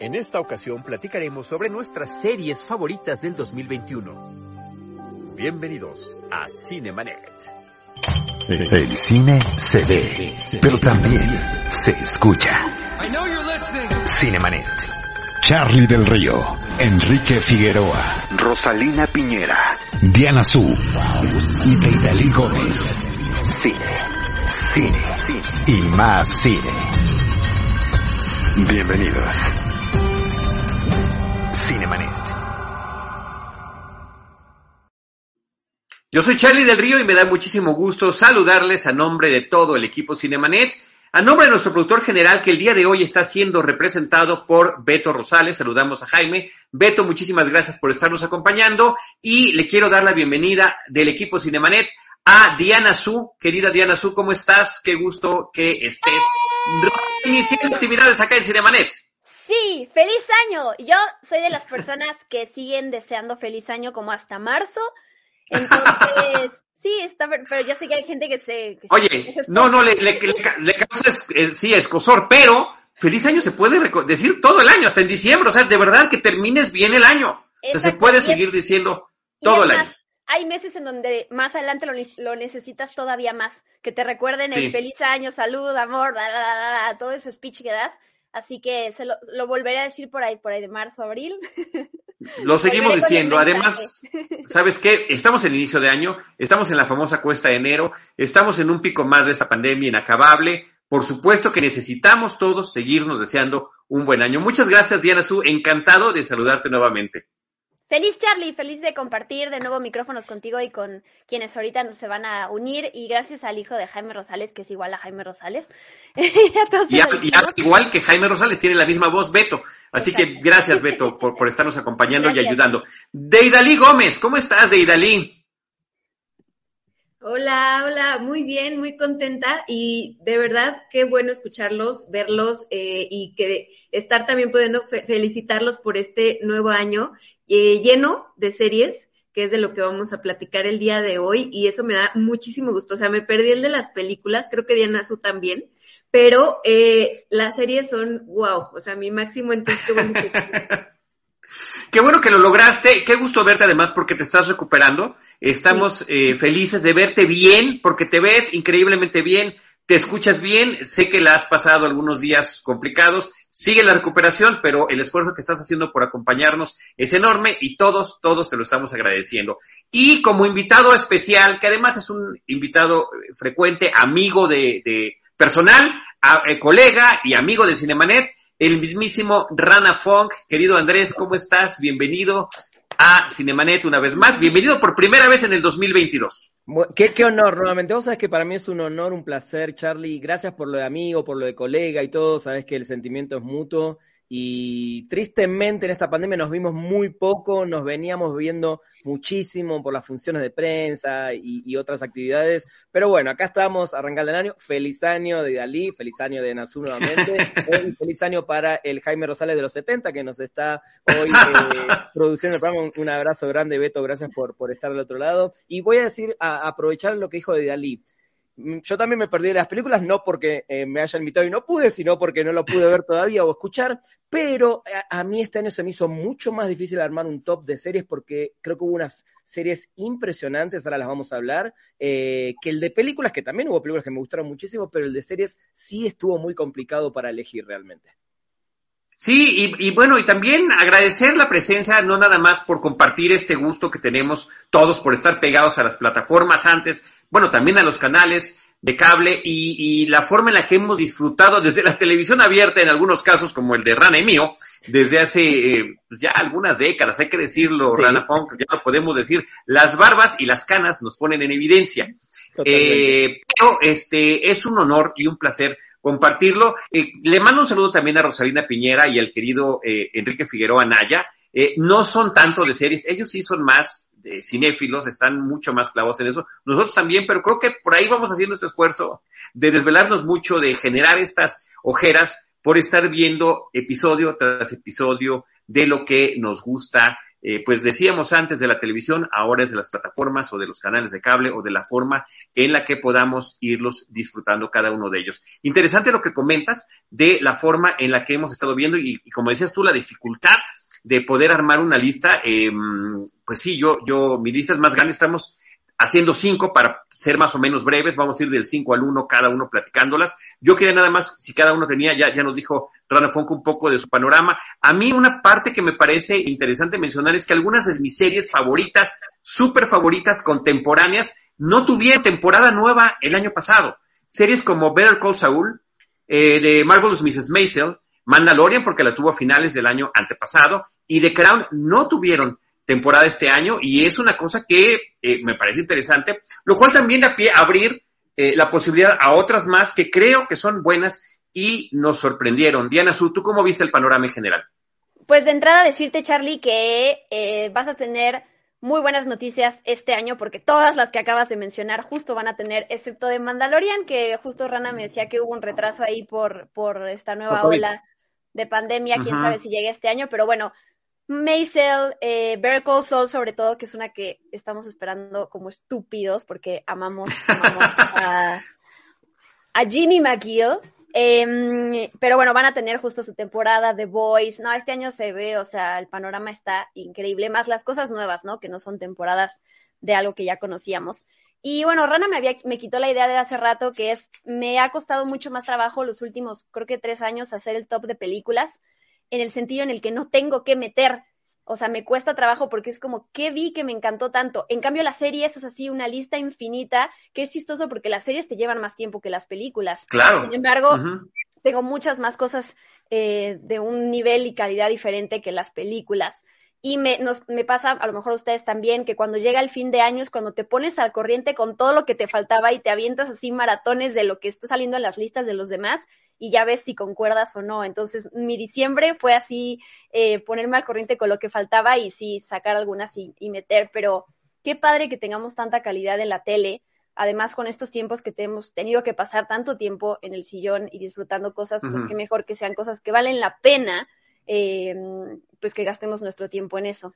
En esta ocasión platicaremos sobre nuestras series favoritas del 2021. Bienvenidos a Cinemanet. El cine se ve, pero también se escucha. Cinemanet. Charlie del Río, Enrique Figueroa, Rosalina Piñera, Diana Su y Deidali Gómez. Cine, cine, y más cine. Bienvenidos. Yo soy Charlie del Río y me da muchísimo gusto saludarles a nombre de todo el equipo Cinemanet, a nombre de nuestro productor general que el día de hoy está siendo representado por Beto Rosales. Saludamos a Jaime. Beto, muchísimas gracias por estarnos acompañando y le quiero dar la bienvenida del equipo Cinemanet a Diana Su. Querida Diana Su, ¿cómo estás? Qué gusto que estés iniciando actividades acá en Cinemanet. Sí, feliz año. Yo soy de las personas que siguen deseando feliz año como hasta marzo. Entonces, sí, está, pero yo sé que hay gente que se... que Oye, se no, no, le, le, le, le causa, es- eh, sí, escosor, pero feliz año se puede decir todo el año, hasta en diciembre, o sea, de verdad que termines bien el año. O sea, se puede seguir diciendo todo el año. Hay meses en donde más adelante lo, lo necesitas todavía más, que te recuerden Sí. el feliz año, salud, amor, da, da, da, da, todo ese speech que das. Así que se lo, lo volveré a decir por ahí, por ahí de marzo, abril. Lo seguimos el diciendo. Además, ¿sabes qué? Estamos en inicio de año, estamos en la famosa cuesta de enero, estamos en un pico más de esta pandemia inacabable. Por supuesto que necesitamos todos seguirnos deseando un buen año. Muchas gracias, Diana Su. Encantado de saludarte nuevamente. Feliz Charlie, feliz de compartir de nuevo micrófonos contigo y con quienes ahorita nos se van a unir y gracias al hijo de Jaime Rosales, que es igual a Jaime Rosales. y a todos Y, a- igual que Jaime Rosales tiene la misma voz, Beto. Así que gracias, Beto, por, por estarnos acompañando y ayudando. Deidali Gómez, ¿cómo estás, Deidali? Hola, hola, muy bien, muy contenta y de verdad qué bueno escucharlos, verlos eh, y que estar también pudiendo fe- felicitarlos por este nuevo año eh, lleno de series, que es de lo que vamos a platicar el día de hoy y eso me da muchísimo gusto. O sea, me perdí el de las películas, creo que Diana Su también, pero eh, las series son wow, o sea, mi máximo entonces qué bueno que- Qué bueno que lo lograste. Qué gusto verte además porque te estás recuperando. Estamos eh, felices de verte bien porque te ves increíblemente bien, te escuchas bien. Sé que la has pasado algunos días complicados. Sigue la recuperación, pero el esfuerzo que estás haciendo por acompañarnos es enorme y todos, todos te lo estamos agradeciendo. Y como invitado especial, que además es un invitado eh, frecuente, amigo de, de personal, eh, colega y amigo de Cinemanet, el mismísimo Rana Funk. Querido Andrés, ¿cómo estás? Bienvenido a Cinemanet una vez más. Bienvenido por primera vez en el 2022. Bu- Qué, qué honor, nuevamente. Vos sabés que para mí es un honor, un placer, Charlie. Gracias por lo de amigo, por lo de colega y todo. Sabés que el sentimiento es mutuo. Y tristemente en esta pandemia nos vimos muy poco, nos veníamos viendo muchísimo por las funciones de prensa y, y otras actividades. Pero bueno, acá estamos arrancando el año. Feliz año de Dalí, feliz año de Nazú nuevamente. feliz año para el Jaime Rosales de los 70 que nos está hoy eh, produciendo el programa. Un, un abrazo grande, Beto, gracias por, por estar del otro lado. Y voy a decir, a, aprovechar lo que dijo de Dalí. Mm, Yo también me perdí de las películas, no porque eh, me hayan invitado y no pude, sino porque no lo pude ver todavía o escuchar, pero a, a mí este año se me hizo mucho más difícil armar un top de series porque creo que hubo unas series impresionantes, ahora las vamos a hablar, eh, que el de películas, que también hubo películas que me gustaron muchísimo, pero el de series sí estuvo muy complicado para elegir realmente. Sí, y, y bueno, y también agradecer la presencia, no nada más por compartir este gusto que tenemos todos por estar pegados a las plataformas antes, bueno, también a los canales de cable y, y la forma en la que hemos disfrutado desde la televisión abierta en algunos casos, como el de Rana y mío, desde hace eh, ya algunas décadas, hay que decirlo, Sí. Rana Funk, ya lo podemos decir, las barbas y las canas nos ponen en evidencia. Eh, pero este es un honor y un placer compartirlo. Eh, le mando un saludo también a Rosalina Piñera y al querido eh, Enrique Figueroa Naya. Eh, no son tanto de series, ellos sí son más de cinéfilos, están mucho más clavos en eso. Nosotros también, pero creo que por ahí vamos haciendo este esfuerzo de desvelarnos mucho, de generar estas ojeras por estar viendo episodio tras episodio de lo que nos gusta eh, pues decíamos antes de la televisión, ahora es de las plataformas o de los canales de cable o de la forma en la que podamos irlos disfrutando cada uno de ellos. Interesante lo que comentas de la forma en la que hemos estado viendo y, como decías tú, la dificultad de poder armar una lista. Eh, pues sí, yo, yo, mi lista es más grande, estamos haciendo cinco para ser más o menos breves, vamos a ir del cinco al uno, cada uno platicándolas. Yo quería nada más, si cada uno tenía, ya, ya nos dijo Rana Fonco un poco de su panorama. A mí una parte que me parece interesante mencionar es que algunas de mis series favoritas, súper favoritas, contemporáneas, no tuvieron temporada nueva el año pasado. Series como Better Call Saul, eh, de Marvelous Mrs. Maisel, Mandalorian, porque la tuvo a finales del año antepasado, y The Crown no tuvieron temporada este año y es una cosa que eh, me parece interesante, lo cual también da pie a abrir eh, la posibilidad a otras más que creo que son buenas y nos sorprendieron. Diana Su, ¿tú cómo viste el panorama en general? Pues de entrada decirte, Charlie, que eh, vas a tener muy buenas noticias este año porque todas las que acabas de mencionar justo van a tener, excepto de Mandalorian, que justo Rana me decía que hubo un retraso ahí por, por esta nueva ola de pandemia, quién sabe si llegue este año, pero bueno, Maisel, eh, Better Call Saul sobre todo, que es una que estamos esperando como estúpidos porque amamos, a, Jimmy McGill. Em, pero bueno, van a tener justo su temporada de Boys. No, este año se ve, o sea, el panorama está increíble, más las cosas nuevas, ¿no? Que no son temporadas de algo que ya conocíamos. Y bueno, Rana me, había, me quitó la idea de hace rato, que es, me ha costado mucho más trabajo los últimos, creo que tres años, hacer el top de películas en el sentido en el que no tengo que meter. O sea, me cuesta trabajo porque es como, ¿qué vi que me encantó tanto? En cambio, las series es así, una lista infinita, que es chistoso porque las series te llevan más tiempo que las películas. Claro. Sin embargo, tengo muchas más cosas eh, de un nivel y calidad diferente que las películas. Y me, nos, me pasa, a lo mejor a ustedes también, que cuando llega el fin de años, cuando te pones al corriente con todo lo que te faltaba y te avientas así maratones de lo que está saliendo en las listas de los demás, y ya ves si concuerdas o no. Entonces, mi diciembre fue así, eh, ponerme al corriente con lo que faltaba y sí, sacar algunas y, meter, pero qué padre que tengamos tanta calidad en la tele. Además, con estos tiempos que hemos tenido que pasar tanto tiempo en el sillón y disfrutando cosas, pues qué mejor que sean cosas que valen la pena, eh, pues que gastemos nuestro tiempo en eso.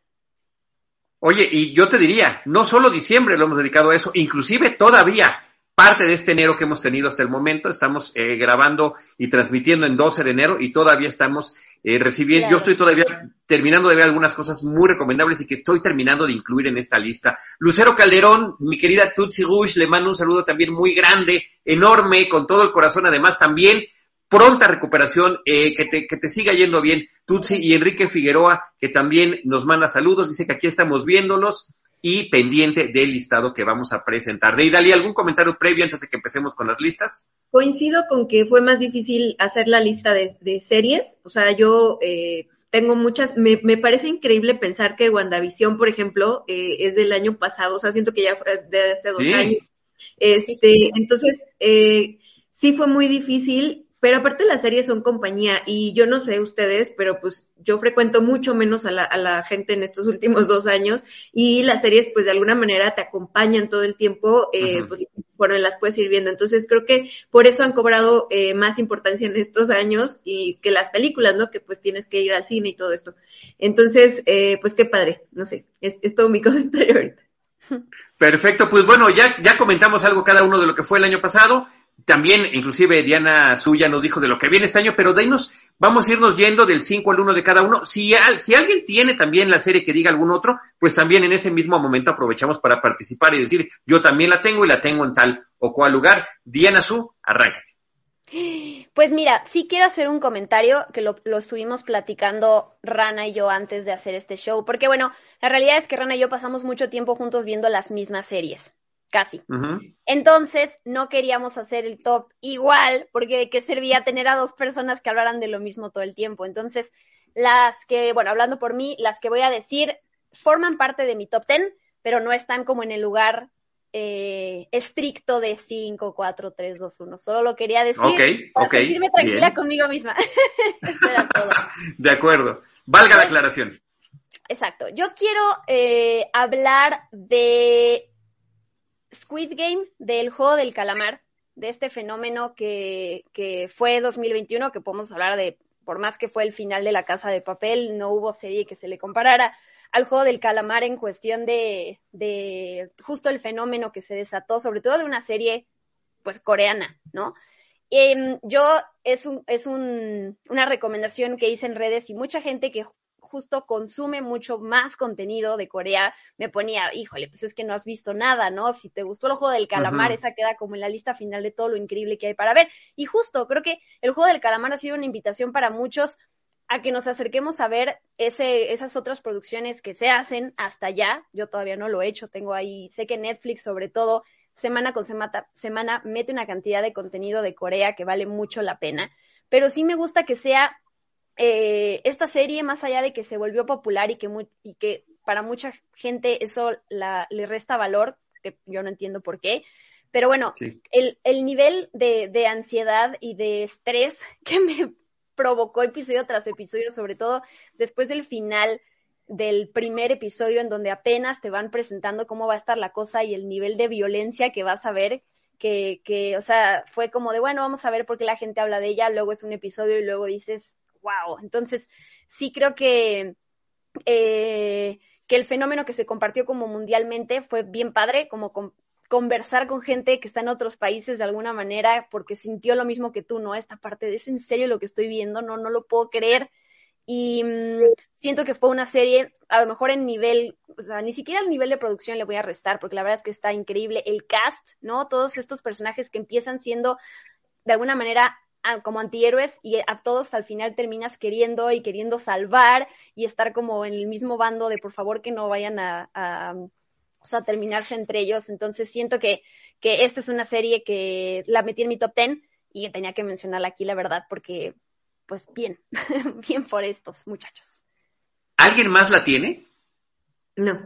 Oye, y yo te diría, no solo diciembre lo hemos dedicado a eso, inclusive todavía parte de este enero que hemos tenido hasta el momento. Estamos eh, grabando y transmitiendo en 12 de enero y todavía estamos eh, recibiendo, yo estoy todavía terminando de ver algunas cosas muy recomendables y que estoy terminando de incluir en esta lista. Lucero Calderón, mi querida Tutsi Rush, le mando un saludo también muy grande, enorme, con todo el corazón, además también pronta recuperación, eh, que, te, que te siga yendo bien, Tutsi y Enrique Figueroa, que también nos manda saludos, dice que aquí estamos viéndolos y pendiente del listado que vamos a presentar. De Idali, ¿algún comentario previo antes de que empecemos con las listas? Coincido con que fue más difícil hacer la lista de, series. O sea, yo eh, tengo muchas, me, me, parece increíble pensar que WandaVision, por ejemplo, eh, es del año pasado. O sea, siento que ya es de hace dos años. Este, entonces, eh, sí fue muy difícil pero aparte las series son compañía y yo no sé ustedes, pero pues yo frecuento mucho menos a la, a la gente en estos últimos dos años y las series pues de alguna manera te acompañan todo el tiempo, eh, pues, bueno, las puedes ir viendo. Entonces creo que por eso han cobrado eh, más importancia en estos años y que las películas, ¿no? Que pues tienes que ir al cine y todo esto. Entonces, eh, pues qué padre, no sé, es, es todo mi comentario ahorita. Perfecto, pues bueno, ya, ya comentamos algo cada uno de lo que fue el año pasado. También, inclusive, Diana Suya nos dijo de lo que viene este año, pero de vamos a irnos yendo del 5 al 1 de cada uno. Si, si alguien tiene también la serie que diga algún otro, pues también en ese mismo momento aprovechamos para participar y decir, yo también la tengo y la tengo en tal o cual lugar. Diana Su, arráncate. Pues mira, sí quiero hacer un comentario que lo, lo, estuvimos platicando Rana y yo antes de hacer este show, porque bueno, la realidad es que Rana y yo pasamos mucho tiempo juntos viendo las mismas series casi. Entonces, no queríamos hacer el top igual, porque de qué servía tener a dos personas que hablaran de lo mismo todo el tiempo. Entonces, las que, bueno, hablando por mí, las que voy a decir forman parte de mi top ten, pero no están como en el lugar eh, estricto de 5, 4, 3, 2, 1. Solo lo quería decir para sentirme tranquila conmigo misma. todo. De acuerdo. Valga la aclaración. Exacto. Yo quiero eh, hablar de Squid Game, del juego del calamar, de este fenómeno que, que fue 2021, que podemos hablar de, por más que fue el final de la casa de papel, no hubo serie que se le comparara al juego del calamar en cuestión de, de justo el fenómeno que se desató, sobre todo de una serie pues coreana, ¿no? Em, yo es, un, es un, una recomendación que hice en redes y mucha gente que justo consume mucho más contenido de Corea me ponía, híjole, pues es que no has visto nada, ¿no? Si te gustó el juego del calamar, esa queda como en la lista final de todo lo increíble que hay para ver. Y justo, creo que el juego del calamar ha sido una invitación para muchos a que nos acerquemos a ver ese, esas otras producciones que se hacen hasta allá. Yo todavía no lo he hecho, tengo ahí, sé que Netflix sobre todo semana con semana, semana mete una cantidad de contenido de Corea que vale mucho la pena, pero sí me gusta que sea eh, esta serie, más allá de que se volvió popular y que, y que para mucha gente eso la, le resta valor, que yo no entiendo por qué, pero bueno, el, el, nivel de, de, ansiedad y de estrés que me provocó episodio tras episodio, sobre todo después del final del primer episodio en donde apenas te van presentando cómo va a estar la cosa y el nivel de violencia que vas a ver, que, que, o sea, fue como de, bueno, vamos a ver por qué la gente habla de ella, luego es un episodio y luego dices, wow. Entonces, sí creo que, eh, que el fenómeno que se compartió como mundialmente fue bien padre, como conversar con gente que está en otros países de alguna manera porque sintió lo mismo que tú, ¿no? Esta parte de es en serio lo que estoy viendo, no, no lo puedo creer. Y mm, siento que fue una serie, a lo mejor en nivel, o sea, ni siquiera el nivel de producción le voy a restar, porque la verdad es que está increíble. El cast, ¿no? Todos estos personajes que empiezan siendo de alguna manera como antihéroes y a todos al final terminas queriendo y queriendo salvar y estar como en el mismo bando de por favor que no vayan a o sea, terminarse entre ellos. Entonces siento que, que esta es una serie que la metí en mi top ten y tenía que mencionarla aquí, la verdad, porque, pues bien, bien por estos muchachos. ¿Alguien más la tiene? No.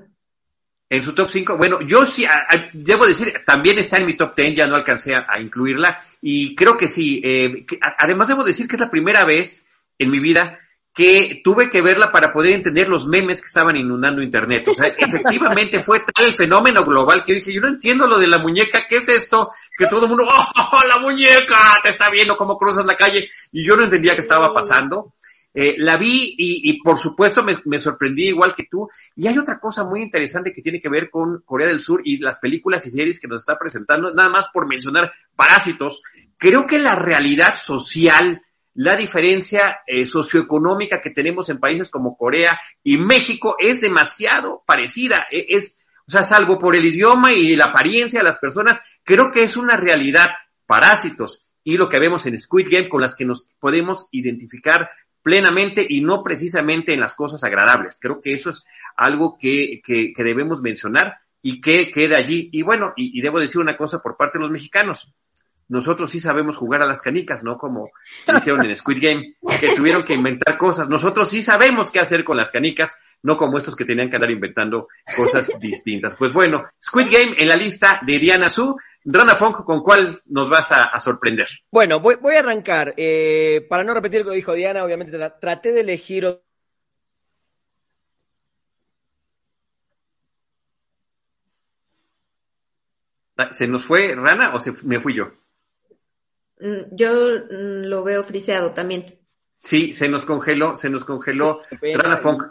En su top 5, bueno, yo sí, debo decir, también está en mi top 10, ya no alcancé a, incluirla, y creo que sí, eh, además debo decir que es la primera vez en mi vida que tuve que verla para poder entender los memes que estaban inundando Internet. O sea, efectivamente fue tal el fenómeno global que dije, yo no entiendo lo de la muñeca, ¿qué es esto? Que todo el mundo, ¡oh, la muñeca! Te está viendo cómo cruzas la calle. Y yo no entendía qué estaba pasando. Eh, la vi y, por supuesto me, me, sorprendí igual que tú. Y hay otra cosa muy interesante que tiene que ver con Corea del Sur y las películas y series que nos está presentando, nada más por mencionar Parásitos. Creo que la realidad social la diferencia eh, socioeconómica que tenemos en países como Corea y México es demasiado parecida. E, es, o sea, salvo por el idioma y la apariencia de las personas, creo que es una realidad. Parásitos y lo que vemos en Squid Game con las que nos podemos identificar plenamente y no precisamente en las cosas agradables. Creo que eso es algo que, que, debemos mencionar y que queda allí. Y bueno, y, y debo decir una cosa por parte de los mexicanos nosotros sí sabemos jugar a las canicas, ¿no? Como hicieron en Squid Game, que tuvieron que inventar cosas. Nosotros sí sabemos qué hacer con las canicas, no como estos que tenían que andar inventando cosas distintas. Pues bueno, Squid Game en la lista de Diana Su. Rana Fong, ¿con cuál nos vas a, sorprender? Bueno, voy, voy a arrancar. Eh, para no repetir lo que dijo Diana, obviamente traté de elegir ¿Se nos fue Rana o se me fui yo? Mm, yo mm, lo veo friseado también. Sí, se nos congeló, se nos congeló Rana Funk.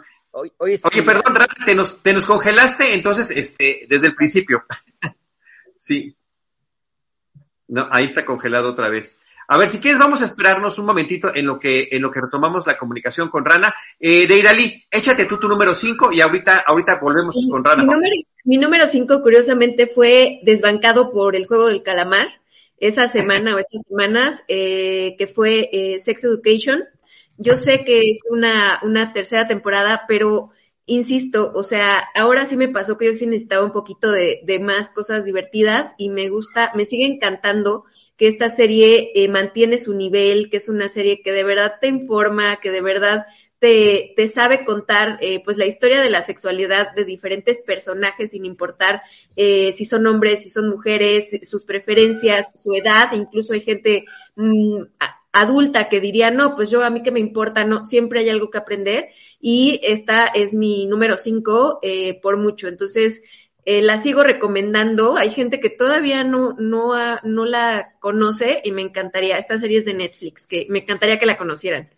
Oye, perdón, Rana, te nos, te nos congelaste entonces este, desde el principio. sí. No, ahí está congelado otra vez. A ver, si quieres, vamos a esperarnos un momentito en lo que, en lo que retomamos la comunicación con Rana. Eh, Deidali, échate tú tu número 5 y ahorita, ahorita volvemos con Rana. Mi número 5, curiosamente, fue desbancado por el juego del calamar esa semana o estas semanas, eh, que fue eh, Sex Education. Yo sé que es una, una tercera temporada, pero insisto, o sea, ahora sí me pasó que yo sí necesitaba un poquito de, de más cosas divertidas y me gusta, me sigue encantando que esta serie eh, mantiene su nivel, que es una serie que de verdad te informa, que de verdad te, te sabe contar eh, pues la historia de la sexualidad de diferentes personajes sin importar eh, si son hombres, si son mujeres, sus preferencias, su edad, incluso hay gente mm, adulta que diría, no, pues yo a mí que me importa, no, siempre hay algo que aprender y esta es mi número cinco eh, por mucho. Entonces, eh, la sigo recomendando. Hay gente que todavía no, no, no la conoce y me encantaría. Esta serie es de Netflix, que me encantaría que la conocieran.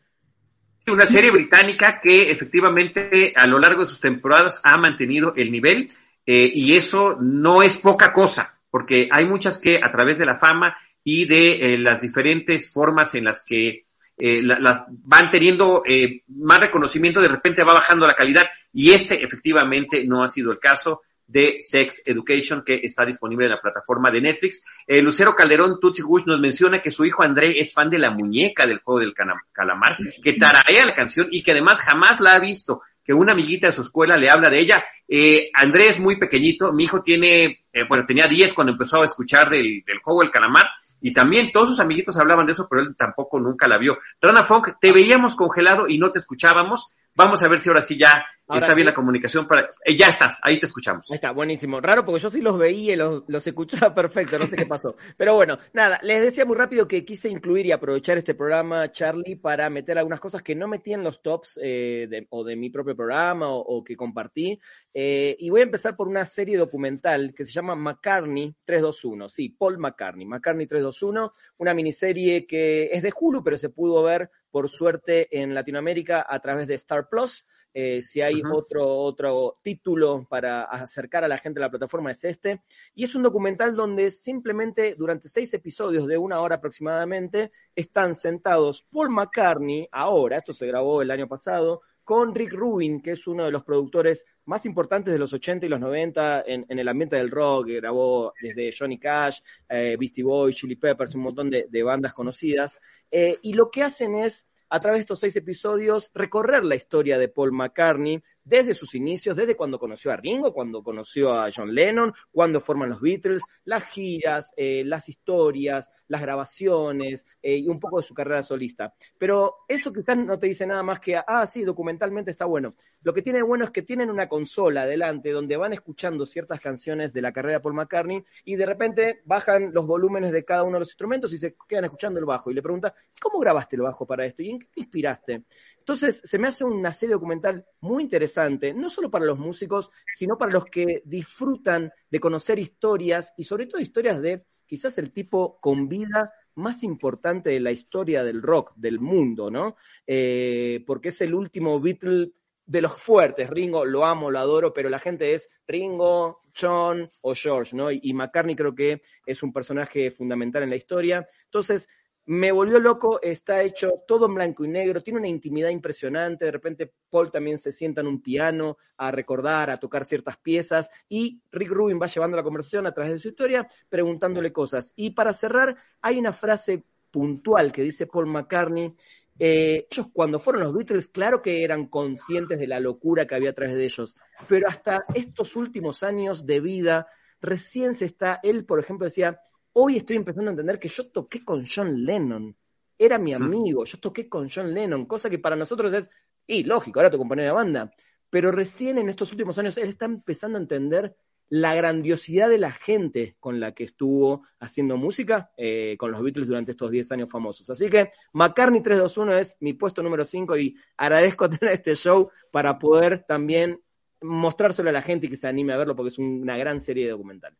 Una serie británica que efectivamente a lo largo de sus temporadas ha mantenido el nivel eh, y eso no es poca cosa, porque hay muchas que a través de la fama y de eh, las diferentes formas en las que eh, las van teniendo más reconocimiento, de repente va bajando la calidad y este efectivamente no ha sido el caso de Sex Education que está disponible en la plataforma de Netflix. Eh, Lucero Calderón Tutsi Gush nos menciona que su hijo André es fan de la muñeca del juego del calamar, que tararea la canción y que además jamás la ha visto, que una amiguita de su escuela le habla de ella. Eh, André es muy pequeñito, mi hijo tiene, eh, bueno, tenía 10 cuando empezó a escuchar del, del juego del calamar y también todos sus amiguitos hablaban de eso, pero él tampoco nunca la vio. Rana Funk, te veíamos congelado y no te escuchábamos. Vamos a ver si ahora sí ya está bien la comunicación para. Eh, ya estás, ahí te escuchamos. Ahí está, buenísimo. Raro porque yo sí los veía y los, los escuchaba perfecto, no sé qué pasó. Pero bueno, nada, les decía muy rápido que quise incluir y aprovechar este programa, Charlie, para meter algunas cosas que no metí en los tops eh, de, o de mi propio programa o, o que compartí. Eh, y voy a empezar por una serie documental que se llama McCartney 321. Sí, Paul McCartney, McCartney 321, una miniserie que es de Hulu, pero se pudo ver por suerte en Latinoamérica a través de Star Plus. Eh, si hay otro, otro título para acercar a la gente a la plataforma es este. Y es un documental donde simplemente durante seis episodios de una hora aproximadamente están sentados Paul McCartney, ahora, esto se grabó el año pasado, con Rick Rubin, que es uno de los productores más importantes de los 80 y los 90 en, el ambiente del rock, que grabó desde Johnny Cash, eh, Beastie Boys, Chili Peppers, un montón de, de bandas conocidas. Eh, y lo que hacen es, a través de estos seis episodios, recorrer la historia de Paul McCartney desde sus inicios, desde cuando conoció a Ringo, cuando conoció a John Lennon, cuando forman los Beatles, las giras, eh, las historias, las grabaciones eh, y un poco de su carrera solista. Pero eso quizás no te dice nada más que, ah, sí, documentalmente está bueno. Lo que tiene bueno es que tienen una consola adelante donde van escuchando ciertas canciones de la carrera de Paul McCartney y de repente bajan los volúmenes de cada uno de los instrumentos y se quedan escuchando el bajo y le preguntan, ¿cómo grabaste el bajo para esto? ¿Y en qué te inspiraste? Entonces, se me hace una serie documental muy interesante, no solo para los músicos, sino para los que disfrutan de conocer historias y sobre todo historias de quizás el tipo con vida más importante de la historia del rock, del mundo, ¿no? Eh, porque es el último Beatle de los fuertes. Ringo lo amo, lo adoro, pero la gente es Ringo, John o George, ¿no? Y, y McCartney creo que es un personaje fundamental en la historia. Entonces, me volvió loco, está hecho todo en blanco y negro, tiene una intimidad impresionante, de repente Paul también se sienta en un piano a recordar, a tocar ciertas piezas y Rick Rubin va llevando la conversación a través de su historia preguntándole cosas. Y para cerrar, hay una frase puntual que dice Paul McCartney, eh, ellos cuando fueron los Beatles, claro que eran conscientes de la locura que había a través de ellos, pero hasta estos últimos años de vida, recién se está, él por ejemplo decía, hoy estoy empezando a entender que yo toqué con John Lennon, era mi amigo, yo toqué con John Lennon, cosa que para nosotros es, y lógico, ahora tu compañero de banda, pero recién en estos últimos años él está empezando a entender la grandiosidad de la gente con la que estuvo haciendo música eh, con los Beatles durante estos 10 años famosos. Así que McCartney 321 es mi puesto número 5 y agradezco tener este show para poder también mostrárselo a la gente y que se anime a verlo porque es una gran serie de documental.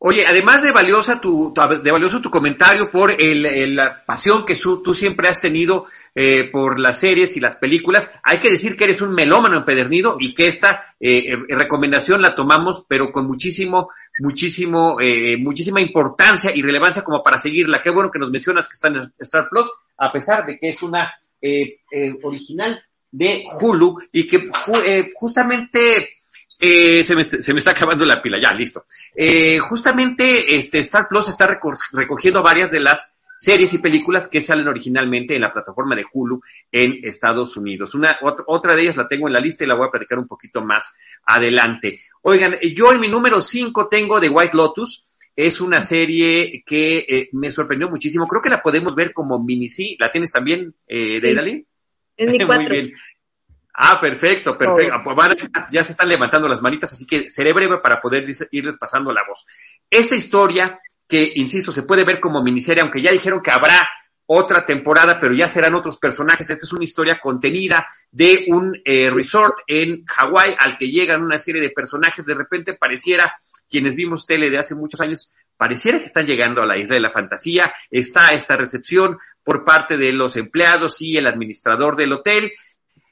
Oye, además de valiosa tu, de valioso tu comentario por el, el, la pasión que su, tú siempre has tenido eh, por las series y las películas, hay que decir que eres un melómano empedernido y que esta eh, recomendación la tomamos, pero con muchísimo, muchísimo, eh, muchísima importancia y relevancia como para seguirla. Qué bueno que nos mencionas que está en Star Plus, a pesar de que es una eh, original de Hulu y que justamente eh, se, me, se, me, está acabando la pila, ya, listo. Eh, justamente este Star Plus está recogiendo varias de las series y películas que salen originalmente en la plataforma de Hulu en Estados Unidos. Una, otra de ellas la tengo en la lista y la voy a platicar un poquito más adelante. Oigan, yo en mi número 5 tengo The White Lotus. Es una serie que eh, me sorprendió muchísimo. Creo que la podemos ver como mini sí. ¿La tienes también, eh, Deidali? Mi cuatro. Muy bien. Ah, perfecto, perfecto. Oh. Ya se están levantando las manitas, así que seré breve para poder irles pasando la voz. Esta historia, que insisto, se puede ver como miniserie, aunque ya dijeron que habrá otra temporada, pero ya serán otros personajes. Esta es una historia contenida de un eh, resort en Hawái al que llegan una serie de personajes. De repente pareciera, quienes vimos tele de hace muchos años, pareciera que están llegando a la isla de la fantasía, está esta recepción por parte de los empleados y el administrador del hotel,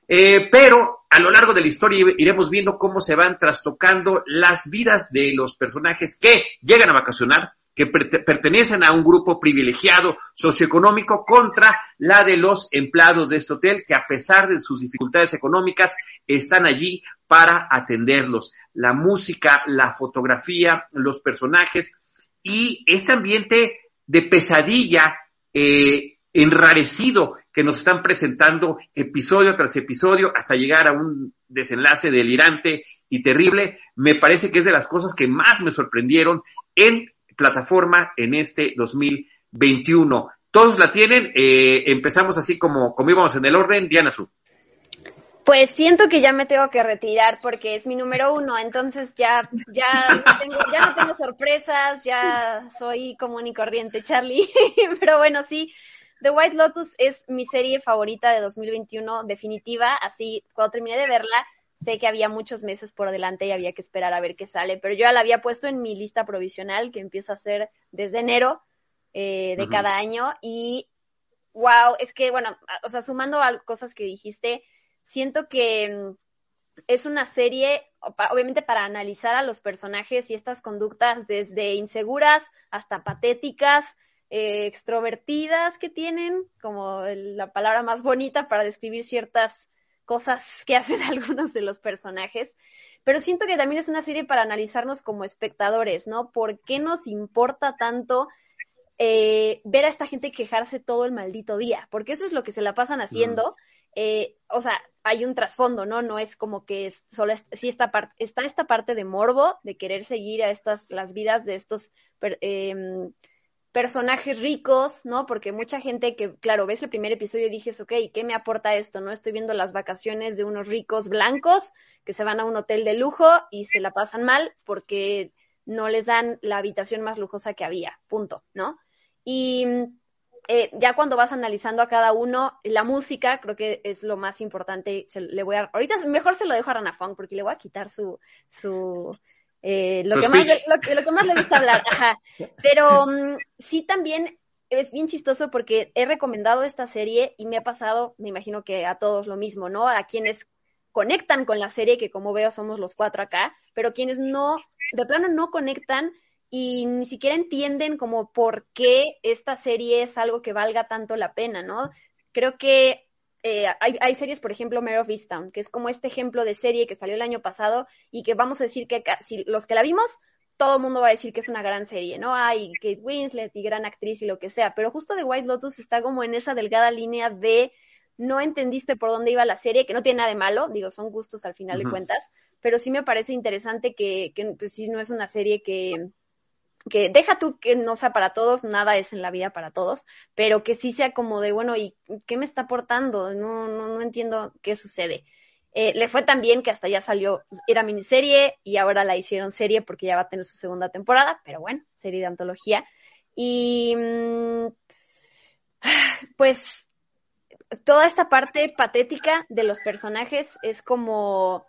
eh, pero a lo largo de la historia iremos viendo cómo se van trastocando las vidas de los personajes que llegan a vacacionar, que pertenecen a un grupo privilegiado socioeconómico contra la de los empleados de este hotel que a pesar de sus dificultades económicas están allí para atenderlos. La música, la fotografía, los personajes y este ambiente de pesadilla eh, enrarecido que nos están presentando episodio tras episodio hasta llegar a un desenlace delirante y terrible, me parece que es de las cosas que más me sorprendieron en plataforma en este 2021. Todos la tienen, eh, empezamos así como, como íbamos en el orden, Diana Su. Pues siento que ya me tengo que retirar porque es mi número uno, entonces ya, ya, no tengo, ya no tengo sorpresas, ya soy común y corriente, Charlie. Pero bueno, sí, The White Lotus es mi serie favorita de 2021, definitiva, así cuando terminé de verla, Sé que había muchos meses por delante y había que esperar a ver qué sale, pero yo ya la había puesto en mi lista provisional que empiezo a hacer desde enero eh, de cada año y wow, es que bueno, o sea, sumando a cosas que dijiste, siento que mm, es una serie, obviamente para analizar a los personajes y estas conductas desde inseguras hasta patéticas, eh, extrovertidas que tienen, como la palabra más bonita para describir ciertas cosas que hacen algunos de los personajes, pero siento que también es una serie para analizarnos como espectadores, ¿no? ¿Por qué nos importa tanto eh, ver a esta gente quejarse todo el maldito día? Porque eso es lo que se la pasan haciendo. Eh, o sea, hay un trasfondo, ¿no? No es como que es solo sí está, está esta parte de morbo, de querer seguir a estas, las vidas de estos eh, personajes ricos, ¿no? Porque mucha gente que, claro, ves el primer episodio y dices, ok, ¿qué me aporta esto? ¿No? Estoy viendo las vacaciones de unos ricos blancos que se van a un hotel de lujo y se la pasan mal porque no les dan la habitación más lujosa que había, punto, ¿no? Y eh, ya cuando vas analizando a cada uno, la música creo que es lo más importante. Se, le voy a, ahorita mejor se lo dejo a Rana Fong porque le voy a quitar su, su, eh, lo, que más, lo, que más le gusta hablar, ajá. Pero mm, sí también es bien chistoso porque he recomendado esta serie y me ha pasado, me imagino que a todos lo mismo, ¿no? A quienes conectan con la serie, que como veo somos los cuatro acá, pero quienes no, de plano no conectan y ni siquiera entienden como por qué esta serie es algo que valga tanto la pena, ¿no? Creo que eh, hay, series, por ejemplo, Mare of Easttown, que es como este ejemplo de serie que salió el año pasado y que vamos a decir que si los que la vimos, todo el mundo va a decir que es una gran serie, ¿no? Hay Kate Winslet y gran actriz y lo que sea, pero justo The White Lotus está como en esa delgada línea de no entendiste por dónde iba la serie, que no tiene nada de malo, digo, son gustos al final de cuentas, pero sí me parece interesante que, que pues sí no es una serie que, que deja tú que no sea para todos, nada es en la vida para todos, pero que sí sea como de, bueno, ¿y qué me está aportando? No, no, no entiendo qué sucede. Eh, le fue tan bien que hasta ya salió, era miniserie y ahora la hicieron serie porque ya va a tener su segunda temporada, pero bueno, serie de antología. Y mm, pues toda esta parte patética de los personajes es como,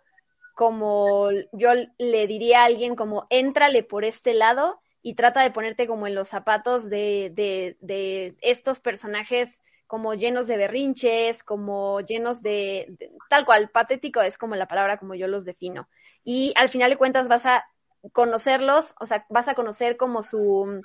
como yo le diría a alguien como, éntrale por este lado y trata de ponerte como en los zapatos de, de, de estos personajes como llenos de berrinches, como llenos de, tal cual, patético es como la palabra como yo los defino. Y al final de cuentas vas a conocerlos, o sea, vas a conocer como su,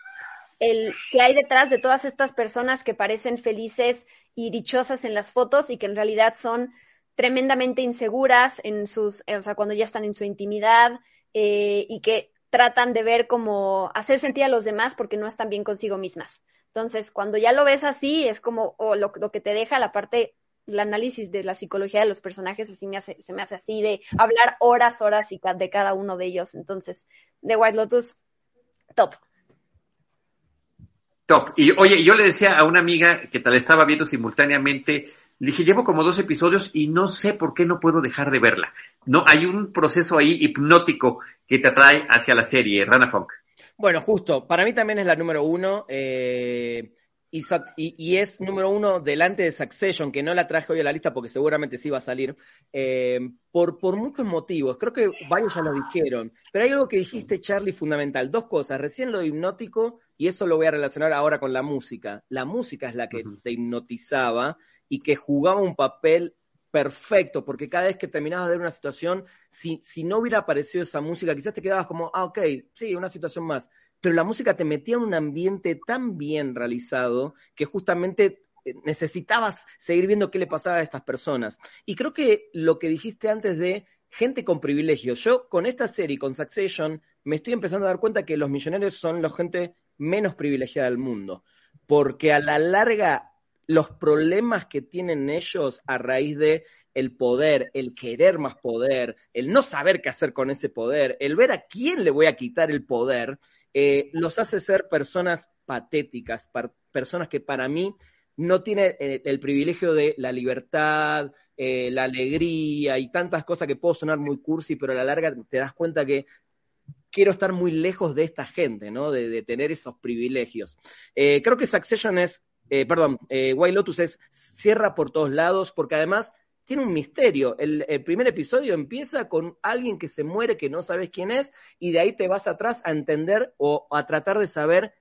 el que hay detrás de todas estas personas que parecen felices y dichosas en las fotos y que en realidad son tremendamente inseguras en sus, o sea, cuando ya están en su intimidad eh, y que tratan de ver como hacer sentir a los demás porque no están bien consigo mismas. Entonces, cuando ya lo ves así, es como o lo, que te deja la parte, el análisis de la psicología de los personajes, así me hace, se me hace así de hablar horas, horas y de cada uno de ellos. Entonces, de White Lotus, top. Top. Y oye, yo le decía a una amiga que tal estaba viendo simultáneamente le dije, llevo como dos episodios y no sé por qué no puedo dejar de verla. No, hay un proceso ahí hipnótico que te atrae hacia la serie, Rana Funk. Bueno, justo, para mí también es la número uno. Eh, y, es número uno delante de Succession, que no la traje hoy a la lista porque seguramente sí va a salir, eh, por, por muchos motivos. Creo que varios ya lo dijeron, pero hay algo que dijiste, Charlie, fundamental. Dos cosas. Recién lo hipnótico, y eso lo voy a relacionar ahora con la música. La música es la que te hipnotizaba y que jugaba un papel perfecto, porque cada vez que terminabas de ver una situación, si, si no hubiera aparecido esa música, quizás te quedabas como, ah, ok, sí, una situación más pero la música te metía en un ambiente tan bien realizado que justamente eh, necesitabas seguir viendo qué le pasaba a estas personas. Y creo que lo que dijiste antes de gente con privilegios, yo con esta serie, con Succession, me estoy empezando a dar cuenta que los millonarios son la gente menos privilegiada del mundo, porque a la larga los problemas que tienen ellos a raíz de el poder, el querer más poder, el no saber qué hacer con ese poder, el ver a quién le voy a quitar el poder, eh, los hace ser personas patéticas, personas que para mí no tienen eh, el, privilegio de la libertad, eh, la alegría y tantas cosas que puedo sonar muy cursi, pero a la larga te das cuenta que quiero estar muy lejos de esta gente, ¿no? De, tener esos privilegios. creo que Succession es, perdón, White Lotus es cierra por todos lados, porque además tiene un misterio. El, primer episodio empieza con alguien que se muere, que no sabes quién es, y de ahí te vas atrás a entender o a tratar de saber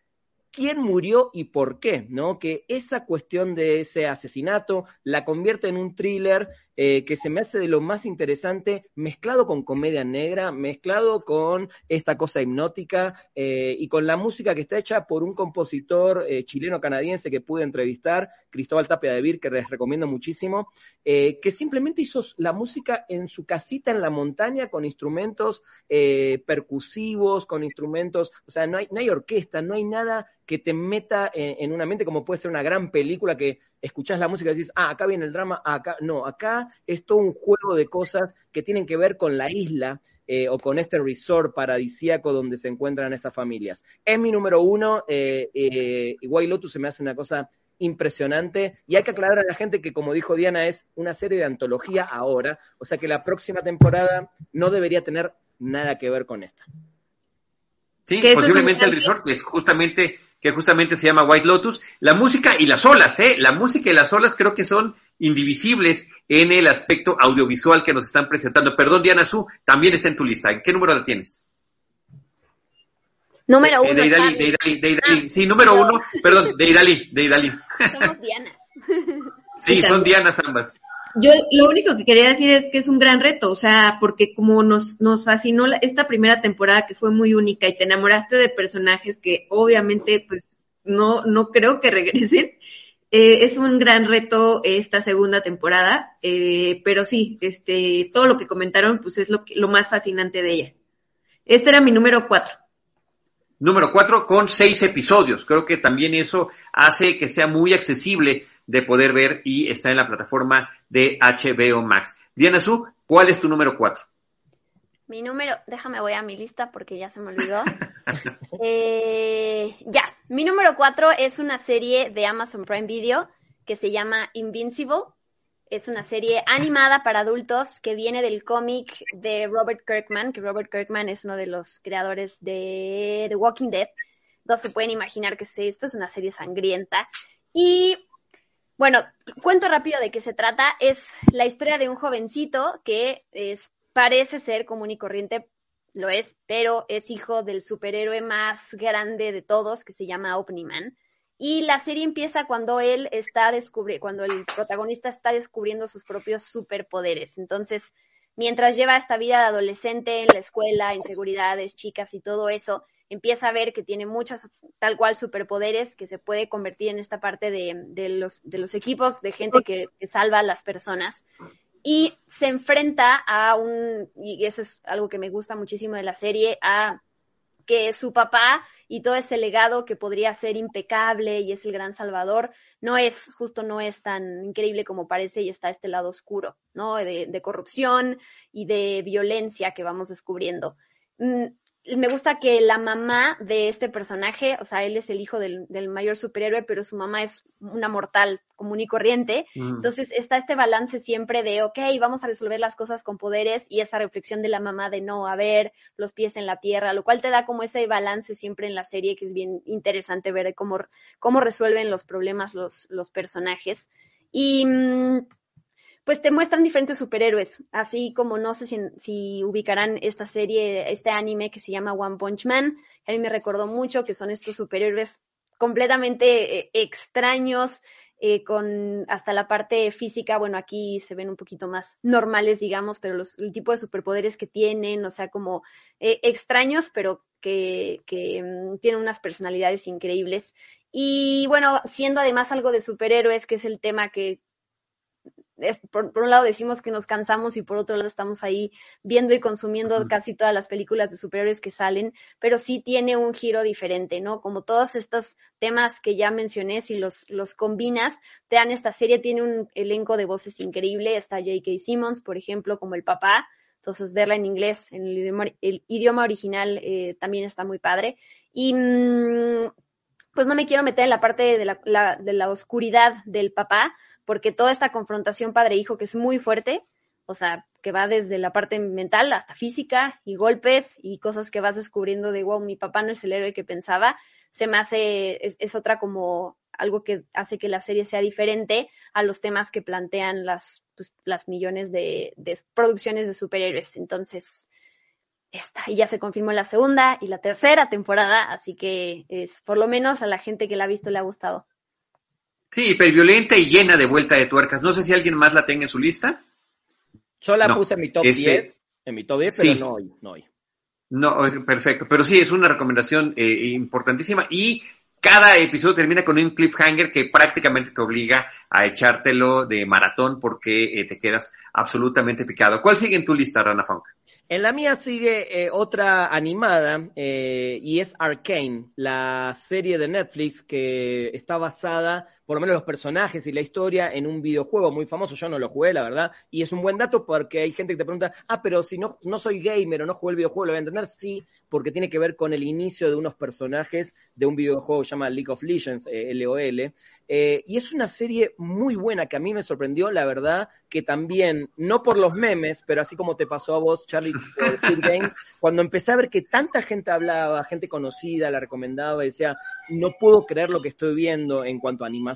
quién murió y por qué, ¿no? Que esa cuestión de ese asesinato la convierte en un thriller eh, que se me hace de lo más interesante, mezclado con comedia negra, mezclado con esta cosa hipnótica eh, y con la música que está hecha por un compositor eh, chileno-canadiense que pude entrevistar, Cristóbal Tapia de Vir, que les recomiendo muchísimo, que simplemente hizo la música en su casita en la montaña con instrumentos percusivos, con instrumentos, o sea, no hay, no hay orquesta, no hay nada que te meta en, una mente como puede ser una gran película que escuchás la música y decís, ah, acá viene el drama, acá no, acá es todo un juego de cosas que tienen que ver con la isla eh, o con este resort paradisíaco donde se encuentran estas familias. Es mi número uno, eh, eh, White Lotus se me hace una cosa impresionante y hay que aclarar a la gente que como dijo Diana es una serie de antología ahora, o sea que la próxima temporada no debería tener nada que ver con esta. Sí, posiblemente el resort es justamente que justamente se llama White Lotus. La música y las olas, ¿eh? La música y las olas creo que son indivisibles en el aspecto audiovisual que nos están presentando. Perdón, Diana Su, también está en tu lista. ¿En qué número la tienes? Número uno. De Idali, de Idali, de Idali. sí, número uno, perdón, de Idali, de Idali. Somos Dianas. sí, son Dianas ambas. Yo lo único que quería decir es que es un gran reto, o sea, porque como nos, nos fascinó esta primera temporada que fue muy única y te enamoraste de personajes que obviamente pues no, no creo que regresen, eh, es un gran reto esta segunda temporada, eh, pero sí, este, todo lo que comentaron pues es lo, lo más fascinante de ella. Este era mi número cuatro número cuatro con seis episodios. Creo que también eso hace que sea muy accesible de poder ver y está en la plataforma de HBO Max. Diana Su, ¿cuál es tu número cuatro? Mi número, déjame voy a mi lista porque ya se me olvidó. Eh, ya, mi número cuatro es una serie de Amazon Prime Video que se llama Invincible es una serie animada para adultos que viene del cómic de Robert Kirkman, que Robert Kirkman es uno de los creadores de The Walking Dead. No se pueden imaginar que esto es una serie sangrienta. Y bueno, cuento rápido de qué se trata. Es la historia de un jovencito que es, parece ser común y corriente, lo es, pero es hijo del superhéroe más grande de todos, que se llama Omni-Man. Y la serie empieza cuando él está descubriendo, cuando el protagonista está descubriendo sus propios superpoderes. Entonces, mientras lleva esta vida de adolescente en la escuela, inseguridades, chicas y todo eso, empieza a ver que tiene muchos tal cual superpoderes que se puede convertir en esta parte de, los, de los equipos de gente que, que, salva a las personas. Y se enfrenta a un, y eso es algo que me gusta muchísimo de la serie, a que su papá y todo ese legado que podría ser impecable y es el gran salvador, no es, justo no es tan increíble como parece y está este lado oscuro, ¿no? De, corrupción y de violencia que vamos descubriendo. Me gusta que la mamá de este personaje, o sea, él es el hijo del, mayor superhéroe, pero su mamá es una mortal común y corriente. Mm. Entonces está este balance siempre de, ok, vamos a resolver las cosas con poderes y esa reflexión de la mamá de no, a ver, los pies en la tierra, lo cual te da como ese balance siempre en la serie que es bien interesante ver cómo, cómo resuelven los problemas los, los personajes. Y mm, pues te muestran diferentes superhéroes, así como no sé si, ubicarán esta serie, este anime que se llama One Punch Man, a mí me recordó mucho que son estos superhéroes completamente eh, extraños, eh, con hasta la parte física, bueno, aquí se ven un poquito más normales, digamos, pero los, el tipo de superpoderes que tienen, o sea, como eh, extraños, pero que, que mm, tienen unas personalidades increíbles. Y bueno, siendo además algo de superhéroes, que es el tema que por, un lado decimos que nos cansamos y por otro lado estamos ahí viendo y consumiendo casi todas las películas de superhéroes que salen, pero sí tiene un giro diferente, ¿no? Como todos estos temas que ya mencioné, si los, los combinas, te dan esta serie, tiene un elenco de voces increíble, está J.K. Simmons, por ejemplo, como el papá, entonces verla en inglés, en el idioma, original, eh, también está muy padre. Y mm, pues no me quiero meter en la parte de la, de la oscuridad del papá, porque toda esta confrontación padre-hijo que es muy fuerte, o sea, que va desde la parte mental hasta física y golpes y cosas que vas descubriendo de, wow, mi papá no es el héroe que pensaba, se me hace, es, otra como algo que hace que la serie sea diferente a los temas que plantean las, pues, las millones de, de, producciones de superhéroes. Entonces, esta, y ya se confirmó la segunda y la tercera temporada, así que es, por lo menos a la gente que la ha visto le ha gustado. Sí, hiperviolenta y llena de vuelta de tuercas. No sé si alguien más la tenga en su lista. Yo la puse en mi top 10, este, en mi top 10, pero no hoy, no hoy. No, perfecto. Pero sí, es una recomendación eh, importantísima y cada episodio termina con un cliffhanger que prácticamente te obliga a echártelo de maratón porque eh, te quedas absolutamente picado. ¿Cuál sigue en tu lista, Rana Funk? En la mía sigue eh, otra animada y es Arcane, la serie de Netflix que está basada por lo menos los personajes y la historia en un videojuego muy famoso. Yo no lo jugué, la verdad. Y es un buen dato porque hay gente que te pregunta, ah, pero si no, no soy gamer o no jugué el videojuego, ¿lo voy a entender? Sí, porque tiene que ver con el inicio de unos personajes de un videojuego llamado League of Legends, eh, LOL. Eh, y es una serie muy buena que a mí me sorprendió, la verdad, que también, no por los memes, pero así como te pasó a vos, Charlie, cuando empecé a ver que tanta gente hablaba, gente conocida, la recomendaba, decía, no puedo creer lo que estoy viendo en cuanto a animación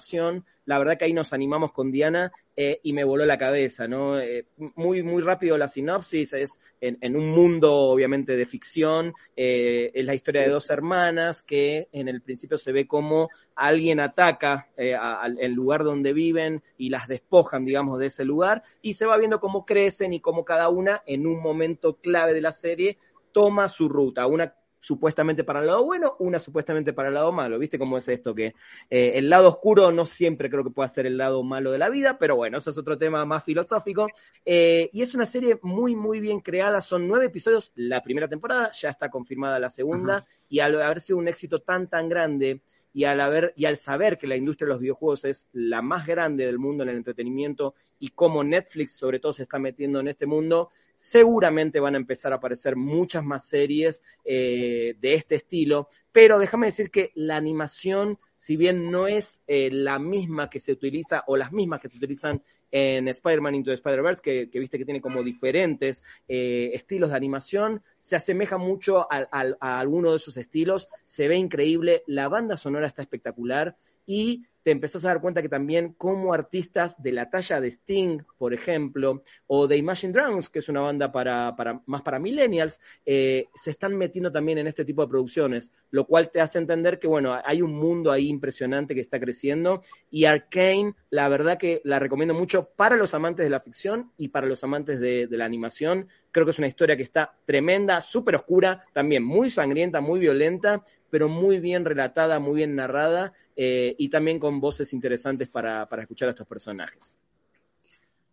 la verdad que ahí nos animamos con Diana eh, y me voló la cabeza, ¿no? Eh, muy, muy rápido la sinopsis, es en, un mundo obviamente de ficción, eh, es la historia de dos hermanas que en el principio se ve como alguien ataca el lugar donde viven y las despojan, digamos, de ese lugar y se va viendo cómo crecen y cómo cada una en un momento clave de la serie toma su ruta, una supuestamente para el lado bueno, una supuestamente para el lado malo. ¿Viste cómo es esto? Que eh, el lado oscuro no siempre creo que pueda ser el lado malo de la vida, pero bueno, eso es otro tema más filosófico. Eh, y es una serie muy, muy bien creada. Son nueve episodios la primera temporada, ya está confirmada la segunda, y al haber sido un éxito tan, tan grande, y al, haber, y al saber que la industria de los videojuegos es la más grande del mundo en el entretenimiento y cómo Netflix sobre todo se está metiendo en este mundo, seguramente van a empezar a aparecer muchas más series eh, de este estilo, pero déjame decir que la animación, si bien no es eh, la misma que se utiliza o las mismas que se utilizan en Spider-Man Into the Spider-Verse, que, viste que tiene como diferentes eh, estilos de animación, se asemeja mucho a, a alguno de esos estilos, se ve increíble, la banda sonora está espectacular y te empezás a dar cuenta que también como artistas de la talla de Sting, por ejemplo, o de Imagine Dragons, que es una banda para, más para millennials, eh, se están metiendo también en este tipo de producciones, lo cual te hace entender que, bueno, hay un mundo ahí impresionante que está creciendo y Arkane, la verdad que la recomiendo mucho para los amantes de la ficción y para los amantes de, de la animación. Creo que es una historia que está tremenda, súper oscura, también muy sangrienta, muy violenta, pero muy bien relatada, muy bien narrada eh, y también con voces interesantes para, escuchar a estos personajes.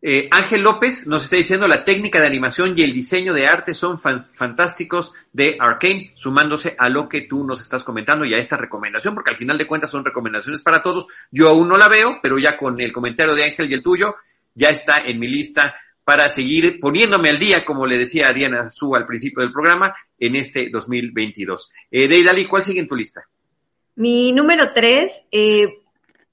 Eh, Ángel López nos está diciendo la técnica de animación y el diseño de arte son fantásticos de Arkane, sumándose a lo que tú nos estás comentando y a esta recomendación, porque al final de cuentas son recomendaciones para todos. Yo aún no la veo, pero ya con el comentario de Ángel y el tuyo, ya está en mi lista para seguir poniéndome al día, como le decía a Diana Su al principio del programa, en este 2022. Eh, Deidali, ¿cuál sigue en tu lista? Mi número tres eh,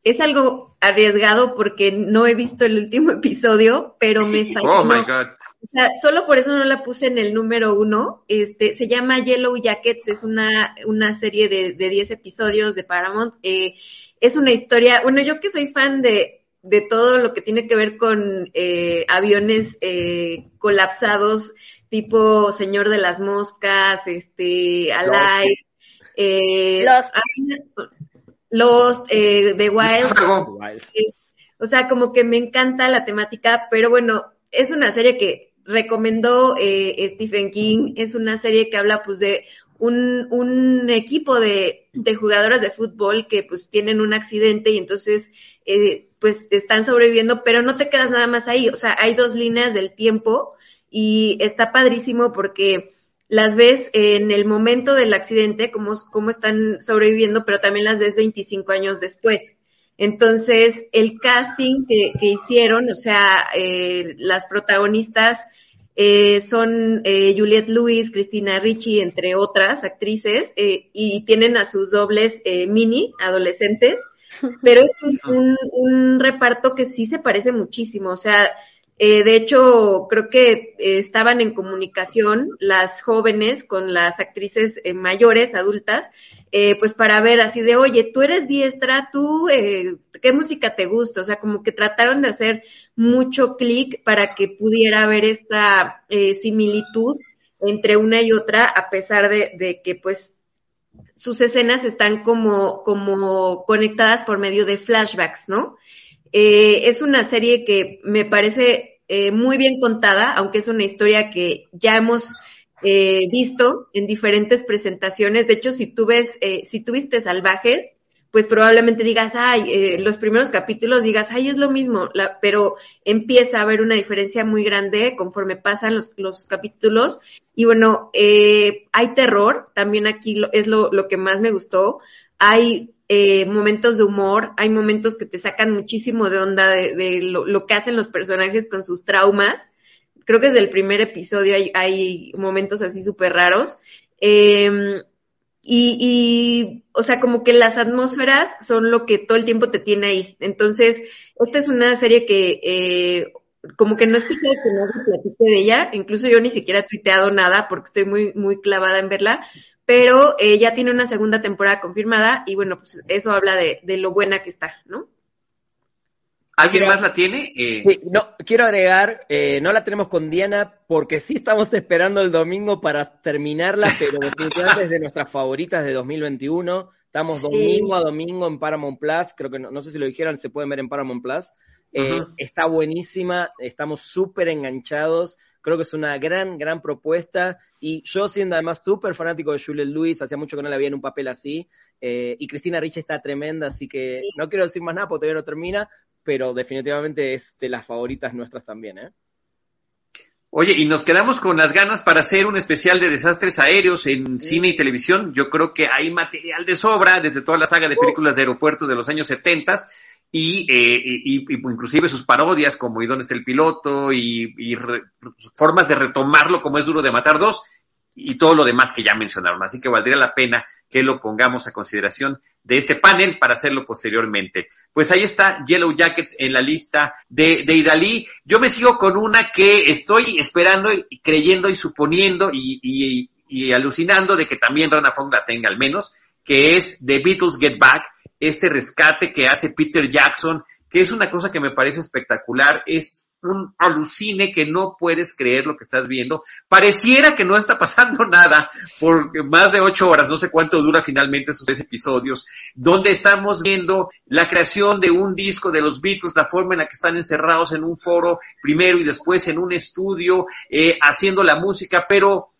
es algo arriesgado porque no he visto el último episodio, pero me fascinó. Oh my God. O sea, solo por eso no la puse en el número uno. Este, se llama Yellow Jackets, es una, una serie de, de 10 episodios de Paramount. Eh, es una historia, bueno, yo que soy fan de, de todo lo que tiene que ver con eh, aviones eh, colapsados, tipo Señor de las Moscas, este, Alive, eh, Lost, Lost eh, The Wild. o sea, como que me encanta la temática, pero bueno, es una serie que recomendó eh, Stephen King, es una serie que habla pues de un, un equipo de, de jugadoras de fútbol que pues tienen un accidente y entonces eh, pues están sobreviviendo, pero no te quedas nada más ahí, o sea, hay dos líneas del tiempo y está padrísimo porque las ves en el momento del accidente, cómo, cómo están sobreviviendo, pero también las ves 25 años después. Entonces, el casting que, que hicieron, o sea, eh, las protagonistas eh, son eh, Juliette Lewis, Cristina Ricci, entre otras actrices, eh, y tienen a sus dobles eh, mini, adolescentes, pero es un, un, reparto que sí se parece muchísimo, o sea, eh, de hecho, creo que eh, estaban en comunicación las jóvenes con las actrices eh, mayores, adultas, eh, pues para ver así de, oye, tú eres diestra, tú, eh, ¿qué música te gusta? O sea, como que trataron de hacer mucho clic para que pudiera haber esta eh, similitud entre una y otra, a pesar de, de que pues sus escenas están como, como conectadas por medio de flashbacks, ¿no? Eh, es una serie que me parece eh, muy bien contada, aunque es una historia que ya hemos eh, visto en diferentes presentaciones. De hecho, si tú eh, si tú viste Salvajes, pues probablemente digas, ay, eh, los primeros capítulos digas, ay, es lo mismo, la, pero empieza a haber una diferencia muy grande conforme pasan los, los capítulos. Y bueno, eh, hay terror, también aquí lo, es lo, lo que más me gustó. Hay eh, momentos de humor, hay momentos que te sacan muchísimo de onda de, lo, lo, que hacen los personajes con sus traumas. Creo que desde el primer episodio hay, hay momentos así súper raros. Eh, y, y, o sea, como que las atmósferas son lo que todo el tiempo te tiene ahí. Entonces, esta es una serie que, eh, como que no he escuchado que nadie platique de ella, incluso yo ni siquiera he tuiteado nada porque estoy muy, muy clavada en verla, pero eh, ya tiene una segunda temporada confirmada y bueno, pues eso habla de, de lo buena que está, ¿no? ¿Alguien más la tiene? Eh... Sí, no, quiero agregar, eh, no la tenemos con Diana porque sí estamos esperando el domingo para terminarla, pero definitivamente es de nuestras favoritas de 2021. Estamos domingo sí. a domingo en Paramount Plus, creo que no, no, sé si lo dijeron, se pueden ver en Paramount Plus. Eh, uh -huh. Está buenísima, estamos súper enganchados. Creo que es una gran, gran propuesta. Y yo siendo además súper fanático de Juliette Lewis, hacía mucho que no la veía en un papel así. Eh, y Cristina Ricci está tremenda, así que no quiero decir más nada porque todavía no termina, pero definitivamente es de las favoritas nuestras también, ¿eh? Oye, y nos quedamos con las ganas para hacer un especial de desastres aéreos en sí. cine y televisión. Yo creo que hay material de sobra desde toda la saga de películas de aeropuerto de los años 70 y, eh, y, y, inclusive sus parodias como ¿Y dónde está el piloto? y, y re, formas de retomarlo como es Duro de Matar dos y todo lo demás que ya mencionaron. Así que valdría la pena que lo pongamos a consideración de este panel para hacerlo posteriormente. Pues ahí está Yellow Jackets en la lista de, de Idalí. Yo me sigo con una que estoy esperando y creyendo y suponiendo y, y, y alucinando de que también Rana Fong la tenga al menos, que es The Beatles Get Back, este rescate que hace Peter Jackson, que es una cosa que me parece espectacular, es un alucine que no puedes creer lo que estás viendo. Pareciera que no está pasando nada por más de ocho horas, no sé cuánto dura finalmente esos tres episodios, donde estamos viendo la creación de un disco de los Beatles, la forma en la que están encerrados en un foro primero y después en un estudio, eh, haciendo la música, pero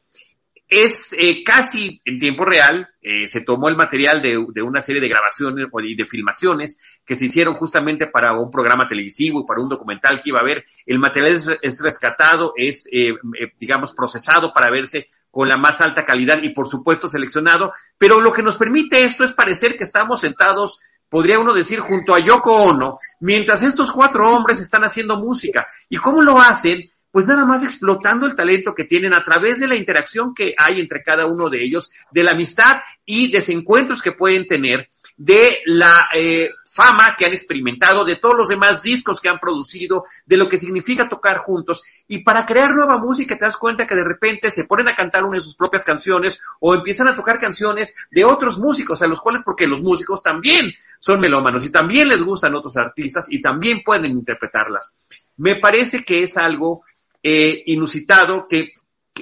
es eh, casi en tiempo real, eh, se tomó el material de, de, una serie de grabaciones o de, de, filmaciones que se hicieron justamente para un programa televisivo y para un documental que iba a haber. El material es, es rescatado, es, eh, eh, digamos, procesado para verse con la más alta calidad y, por supuesto, seleccionado. Pero lo que nos permite esto es parecer que estamos sentados podría uno decir, junto a Yoko Ono, mientras estos cuatro hombres están haciendo música. ¿Y cómo lo hacen? Pues nada más explotando el talento que tienen a través de la interacción que hay entre cada uno de ellos, de la amistad y desencuentros que pueden tener, de la eh, fama que han experimentado, de todos los demás discos que han producido, de lo que significa tocar juntos. Y para crear nueva música te das cuenta que de repente se ponen a cantar una de sus propias canciones o empiezan a tocar canciones de otros músicos, a los cuales, porque los músicos también son melómanos y también les gustan otros artistas y también pueden interpretarlas. Me parece que es algo eh, inusitado, que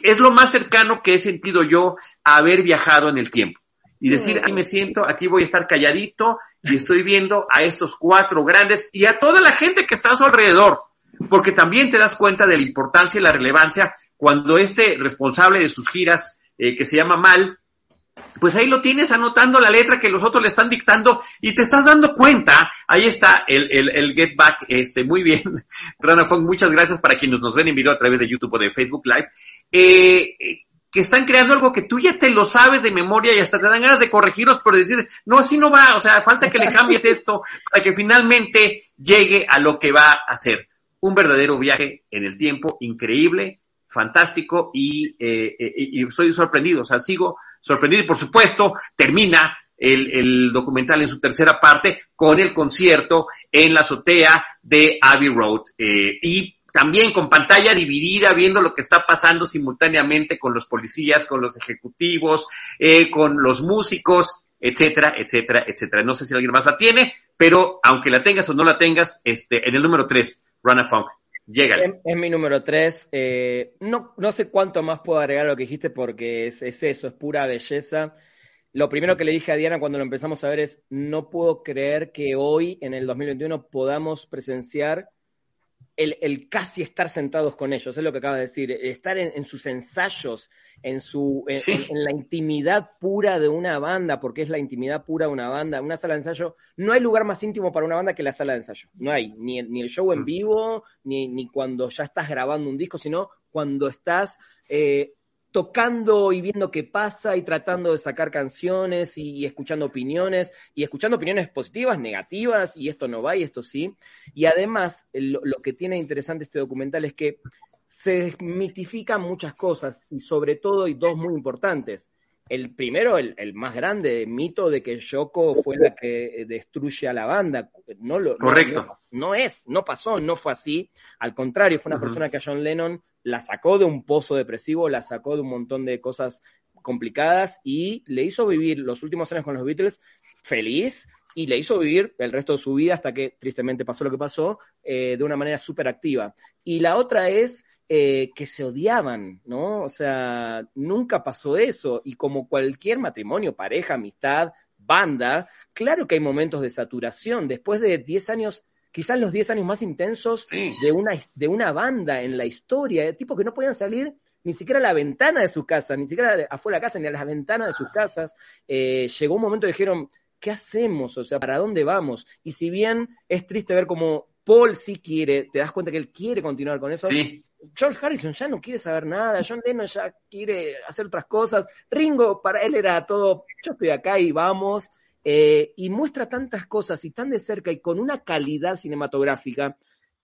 es lo más cercano que he sentido yo a haber viajado en el tiempo. Y decir, ahí me siento, aquí voy a estar calladito y estoy viendo a estos cuatro grandes y a toda la gente que está a su alrededor, porque también te das cuenta de la importancia y la relevancia cuando este responsable de sus giras, eh, que se llama Mal, pues ahí lo tienes anotando la letra que los otros le están dictando y te estás dando cuenta. Ahí está el, el, Get Back, este, muy bien. Rana Fong, muchas gracias para quienes nos ven en video a través de YouTube o de Facebook Live. Eh, que están creando algo que tú ya te lo sabes de memoria y hasta te dan ganas de corregirlos por decir, no, así no va, o sea, falta que le cambies esto para que finalmente llegue a lo que va a ser. Un verdadero viaje en el tiempo increíble, fantástico y, eh, eh, y, estoy sorprendido, o sea, sigo sorprendido y por supuesto termina el, el, documental en su tercera parte con el concierto en la azotea de Abbey Road eh, y también con pantalla dividida, viendo lo que está pasando simultáneamente con los policías, con los ejecutivos, eh, con los músicos, etcétera, etcétera, etcétera. No sé si alguien más la tiene, pero aunque la tengas o no la tengas, este, en el número tres, Run a Funk. Es, mi número tres. Eh, no, no sé cuánto más puedo agregar a lo que dijiste porque es, es, eso, es pura belleza. Lo primero que le dije a Diana cuando lo empezamos a ver es, no puedo creer que hoy, en el 2021, podamos presenciar el, casi estar sentados con ellos, es lo que acaba de decir, estar en, sus ensayos, en, su, en, la intimidad pura de una banda, porque es la intimidad pura de una banda, una sala de ensayo, no hay lugar más íntimo para una banda que la sala de ensayo, no hay, ni, ni el show en mm. vivo, ni, ni cuando ya estás grabando un disco, sino cuando estás eh, tocando y viendo qué pasa y tratando de sacar canciones y, escuchando opiniones y escuchando opiniones positivas, negativas y esto no va y esto sí. Y además lo, que tiene interesante este documental es que se desmitifican muchas cosas y sobre todo hay dos muy importantes. El primero, el, más grande mito de que Yoko fue la que destruye a la banda. No lo, Correcto. No, es, no pasó, no fue así. Al contrario, fue una persona que a John Lennon la sacó de un pozo depresivo, la sacó de un montón de cosas complicadas y le hizo vivir los últimos años con los Beatles feliz y le hizo vivir el resto de su vida hasta que tristemente pasó lo que pasó eh, de una manera súper activa. Y la otra es eh, que se odiaban, ¿no? O sea, nunca pasó eso y como cualquier matrimonio, pareja, amistad, banda, claro que hay momentos de saturación. Después de 10 años quizás los 10 años más intensos de, una, de una banda en la historia, de tipos que no podían salir ni siquiera a la ventana de sus casas, ni siquiera afuera de la casa, ni a las ventanas de sus casas. Eh, llegó un momento que dijeron, ¿qué hacemos? O sea, ¿para dónde vamos? Y si bien es triste ver cómo Paul sí quiere, te das cuenta que él quiere continuar con eso. George Harrison ya no quiere saber nada, John Lennon ya quiere hacer otras cosas, Ringo para él era todo, yo estoy acá y vamos, eh, y muestra tantas cosas y tan de cerca y con una calidad cinematográfica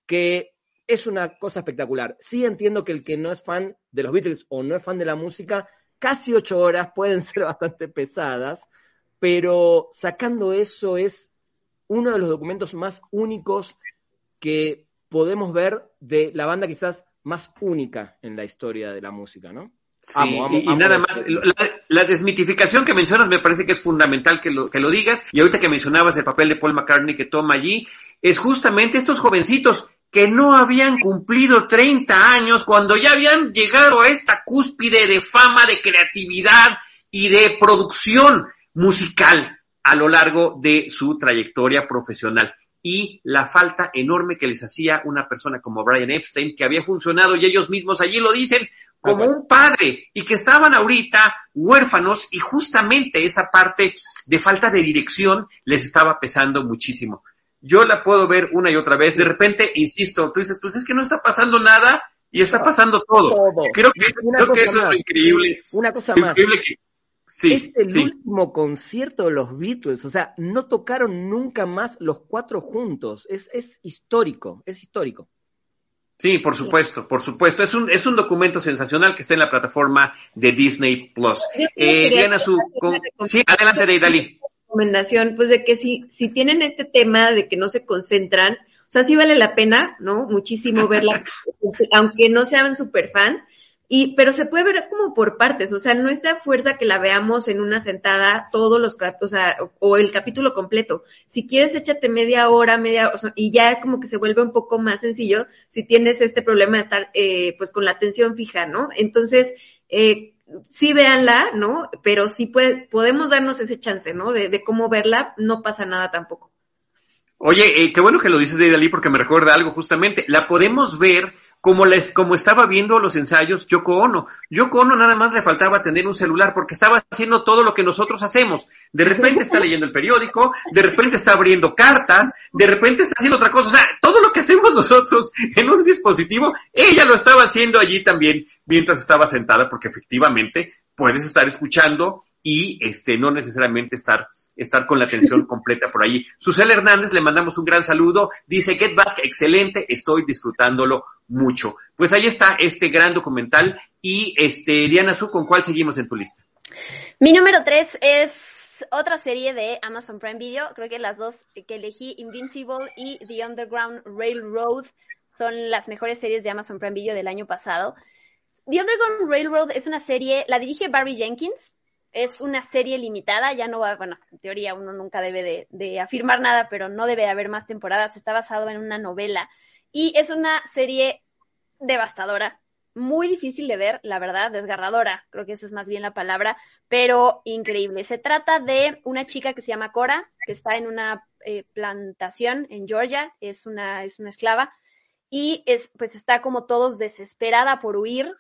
que es una cosa espectacular. Sí entiendo que el que no es fan de los Beatles o no es fan de la música, casi ocho horas pueden ser bastante pesadas, pero sacando eso es uno de los documentos más únicos que podemos ver de la banda quizás más única en la historia de la música, ¿no? Sí, y, nada más, la, desmitificación que mencionas me parece que es fundamental que lo, que lo digas, y ahorita que mencionabas el papel de Paul McCartney que toma allí, es justamente estos jovencitos que no habían cumplido 30 años cuando ya habían llegado a esta cúspide de fama, de creatividad y de producción musical a lo largo de su trayectoria profesional y la falta enorme que les hacía una persona como Brian Epstein, que había funcionado y ellos mismos allí lo dicen como un padre y que estaban ahorita huérfanos y justamente esa parte de falta de dirección les estaba pesando muchísimo. Yo la puedo ver una y otra vez, de repente, insisto, tú dices, pues es que no está pasando nada y está pasando todo. Creo que, creo que eso es lo increíble. Una cosa más. que, es el último concierto de los Beatles, o sea, no tocaron nunca más los cuatro juntos. Es, es histórico, es histórico. Sí, por supuesto, por supuesto. Es un, es un documento sensacional que está en la plataforma de Disney Plus. Eh, Diana, su, sí, adelante, Deidali. Recomendación, pues de que si, si tienen este tema de que no se concentran, o sea, sí vale la pena, ¿no? Muchísimo verla, aunque no sean super fans, y, pero se puede ver como por partes, o sea, no es de fuerza que la veamos en una sentada todos los, o sea, o, el capítulo completo. Si quieres, échate media hora, media, o sea, y ya como que se vuelve un poco más sencillo si tienes este problema de estar, eh, pues con la atención fija, ¿no? Entonces, eh, sí véanla, ¿no? Pero sí puede, podemos darnos ese chance, ¿no? De, de cómo verla, no pasa nada tampoco. Oye, eh, qué bueno que lo dices de Dalí porque me recuerda algo justamente. La podemos ver como, les, como estaba viendo los ensayos Yoko Ono. Yoko Ono nada más le faltaba tener un celular porque estaba haciendo todo lo que nosotros hacemos. De repente está leyendo el periódico, de repente está abriendo cartas, de repente está haciendo otra cosa. O sea, todo lo que hacemos nosotros en un dispositivo, ella lo estaba haciendo allí también mientras estaba sentada porque efectivamente puedes estar escuchando y este, no necesariamente estar estar con la atención completa por ahí. Susel Hernández, le mandamos un gran saludo. Dice, Get Back, excelente, estoy disfrutándolo mucho. Pues ahí está este gran documental. Y este, Diana Su, ¿con cuál seguimos en tu lista? Mi número tres es otra serie de Amazon Prime Video. Creo que las dos que elegí, Invincible y The Underground Railroad, son las mejores series de Amazon Prime Video del año pasado. The Underground Railroad es una serie, la dirige Barry Jenkins, es una serie limitada, ya no va, bueno, en teoría uno nunca debe de, afirmar nada, pero no debe haber más temporadas, está basado en una novela y es una serie devastadora, muy difícil de ver, la verdad, desgarradora, creo que esa es más bien la palabra, pero increíble. Se trata de una chica que se llama Cora, que está en una eh, plantación en Georgia, es una, es una esclava, y es, pues está como todos desesperada por huir,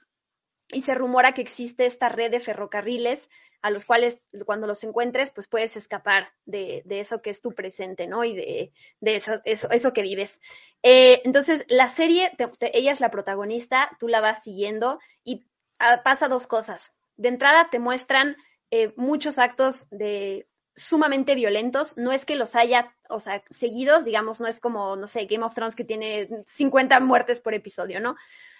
y se rumora que existe esta red de ferrocarriles a los cuales cuando los encuentres, pues puedes escapar de, de eso que es tu presente, ¿no? Y de, de eso, eso, eso, que vives. Eh, entonces, la serie, ella es la protagonista, tú la vas siguiendo y ah, pasa dos cosas. De entrada, te muestran eh, muchos actos de sumamente violentos, no es que los haya, o sea, seguidos, digamos, no es como, no sé, Game of Thrones que tiene 50 muertes por episodio, ¿no?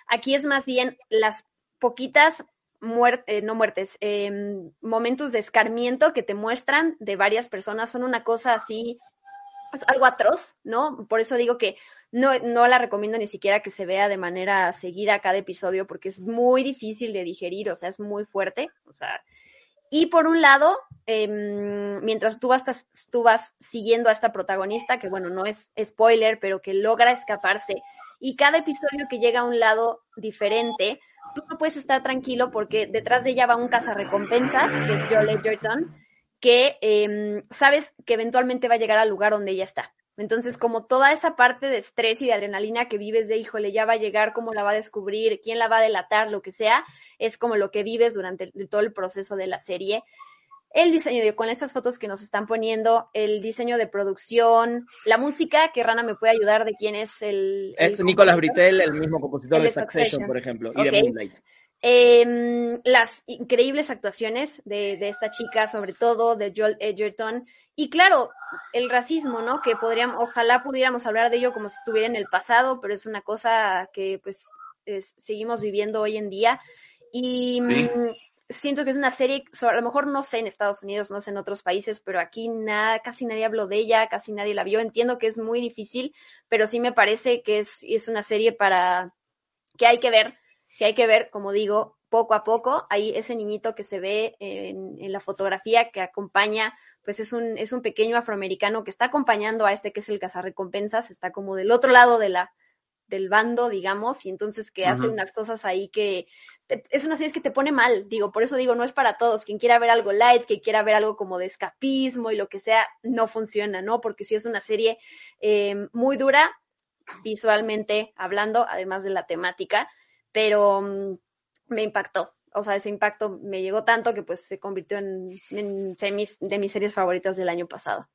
Aquí es más bien las poquitas muerte, eh, no muertes, em, momentos de escarmiento que te muestran de varias personas son una cosa así, algo atroz, ¿no? Por eso digo que no, no la recomiendo ni siquiera que se vea de manera seguida cada episodio porque es muy difícil de digerir, o sea, es muy fuerte, o sea, y por un lado, em, mientras tú vas, tú vas siguiendo a esta protagonista, que bueno, no es spoiler, pero que logra escaparse, y cada episodio que llega a un lado diferente, tú no puedes estar tranquilo porque detrás de ella va un cazarrecompensas, que es Joel Edgerton, que em, sabes que eventualmente va a llegar al lugar donde ella está. Entonces, como toda esa parte de estrés y de adrenalina que vives de, híjole, ya va a llegar, cómo la va a descubrir, quién la va a delatar, lo que sea, es como lo que vives durante todo el proceso de la serie el diseño, de, con estas fotos que nos están poniendo, el diseño de producción, la música, que Rana me puede ayudar de quién es el... Es Nicolás Britel, el mismo compositor de Succession, por ejemplo, y de Moonlight. Em, las increíbles actuaciones de, de, esta chica, sobre todo de Joel Edgerton. Y claro, el racismo, ¿no? Que podríamos, ojalá pudiéramos hablar de ello como si estuviera en el pasado, pero es una cosa que pues seguimos viviendo hoy en día. Y mm, siento que es una serie, a lo mejor no sé en Estados Unidos, no sé en otros países, pero aquí nada, casi nadie habló de ella, casi nadie la vio. Entiendo que es muy difícil, pero sí me parece que es, es una serie para que hay que ver, que hay que ver, como digo, poco a poco. Ahí ese niñito que se ve en, en la fotografía que acompaña, pues es un, es un pequeño afroamericano que está acompañando a este que es el cazarrecompensas, está como del otro lado de la, del bando, digamos, y entonces que hace unas cosas ahí que es una serie que te pone mal, digo, por eso digo, no es para todos, quien quiera ver algo light, que quiera ver algo como de escapismo y lo que sea, no funciona, ¿no? Porque si es una serie eh, muy dura, visualmente hablando, además de la temática, pero mm, me impactó, o sea, ese impacto me llegó tanto que pues se convirtió en, en de mis series favoritas del año pasado.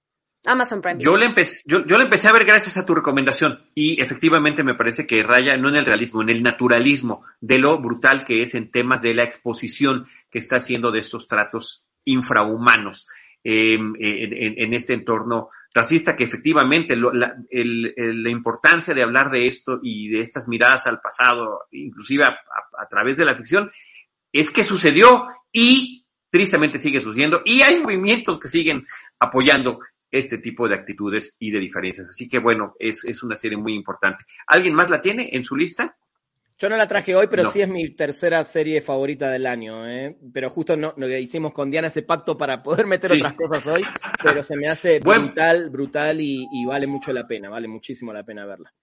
Amazon Prime. Yo le, empecé, yo, yo le empecé a ver gracias a tu recomendación y efectivamente me parece que raya no en el realismo, en el naturalismo de lo brutal que es en temas de la exposición que está haciendo de estos tratos infrahumanos. em, en, este entorno racista, que efectivamente la, importancia de hablar de esto y de estas miradas al pasado, inclusive a través de la ficción, es que sucedió y tristemente sigue sucediendo y hay movimientos que siguen apoyando este tipo de actitudes y de diferencias. Así que bueno, es, es una serie muy importante. ¿Alguien más la tiene en su lista? Yo no la traje hoy, pero sí es mi tercera serie favorita del año. ¿eh? Pero justo no, lo que hicimos con Diana ese pacto para poder meter otras cosas hoy, pero se me hace brutal, brutal y, y, vale mucho la pena, vale muchísimo la pena verla.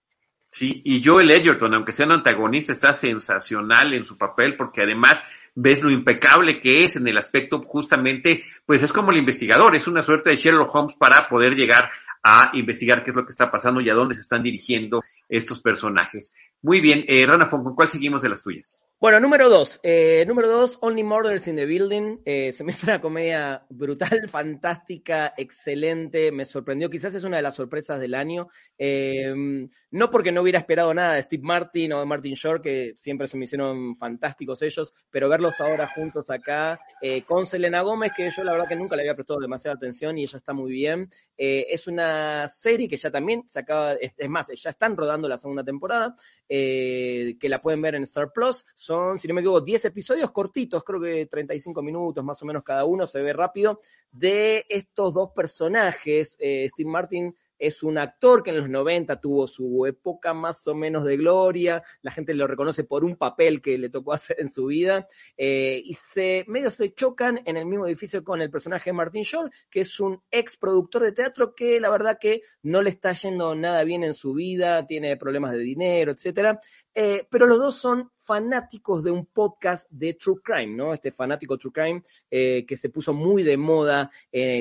Sí, y Joel Edgerton, aunque sea un antagonista, está sensacional en su papel porque además ves lo impecable que es en el aspecto justamente, pues es como el investigador, es una suerte de Sherlock Holmes para poder llegar a investigar qué es lo que está pasando y a dónde se están dirigiendo estos personajes. Muy bien, eh, Rana Fon, ¿con cuál seguimos de las tuyas? Bueno, número dos. Eh, número dos, Only Murders in the Building. Eh, se me hizo una comedia brutal, fantástica, excelente. Me sorprendió. Quizás es una de las sorpresas del año. Eh, no porque no hubiera esperado nada de Steve Martin o de Martin Short, que siempre se me hicieron fantásticos ellos, pero verlos ahora juntos acá con Selena Gómez, que yo la verdad que nunca le había prestado demasiada atención y ella está muy bien. es una serie que ya también se acaba, es más, ya están rodando la segunda temporada, que la pueden ver en Star Plus son, si no me equivoco, 10 episodios cortitos, creo que 35 minutos más o menos cada uno, se ve rápido, de estos dos personajes. Eh, Steve Martin es un actor que en los 90 tuvo su época más o menos de gloria, la gente lo reconoce por un papel que le tocó hacer en su vida, eh, y se medio se chocan en el mismo edificio con el personaje de Martin Short, que es un ex productor de teatro que la verdad que no le está yendo nada bien en su vida, tiene problemas de dinero, etcétera, eh, pero los dos son fanáticos de un podcast de True Crime, ¿no? Este fanático True Crime eh, que se puso muy de moda,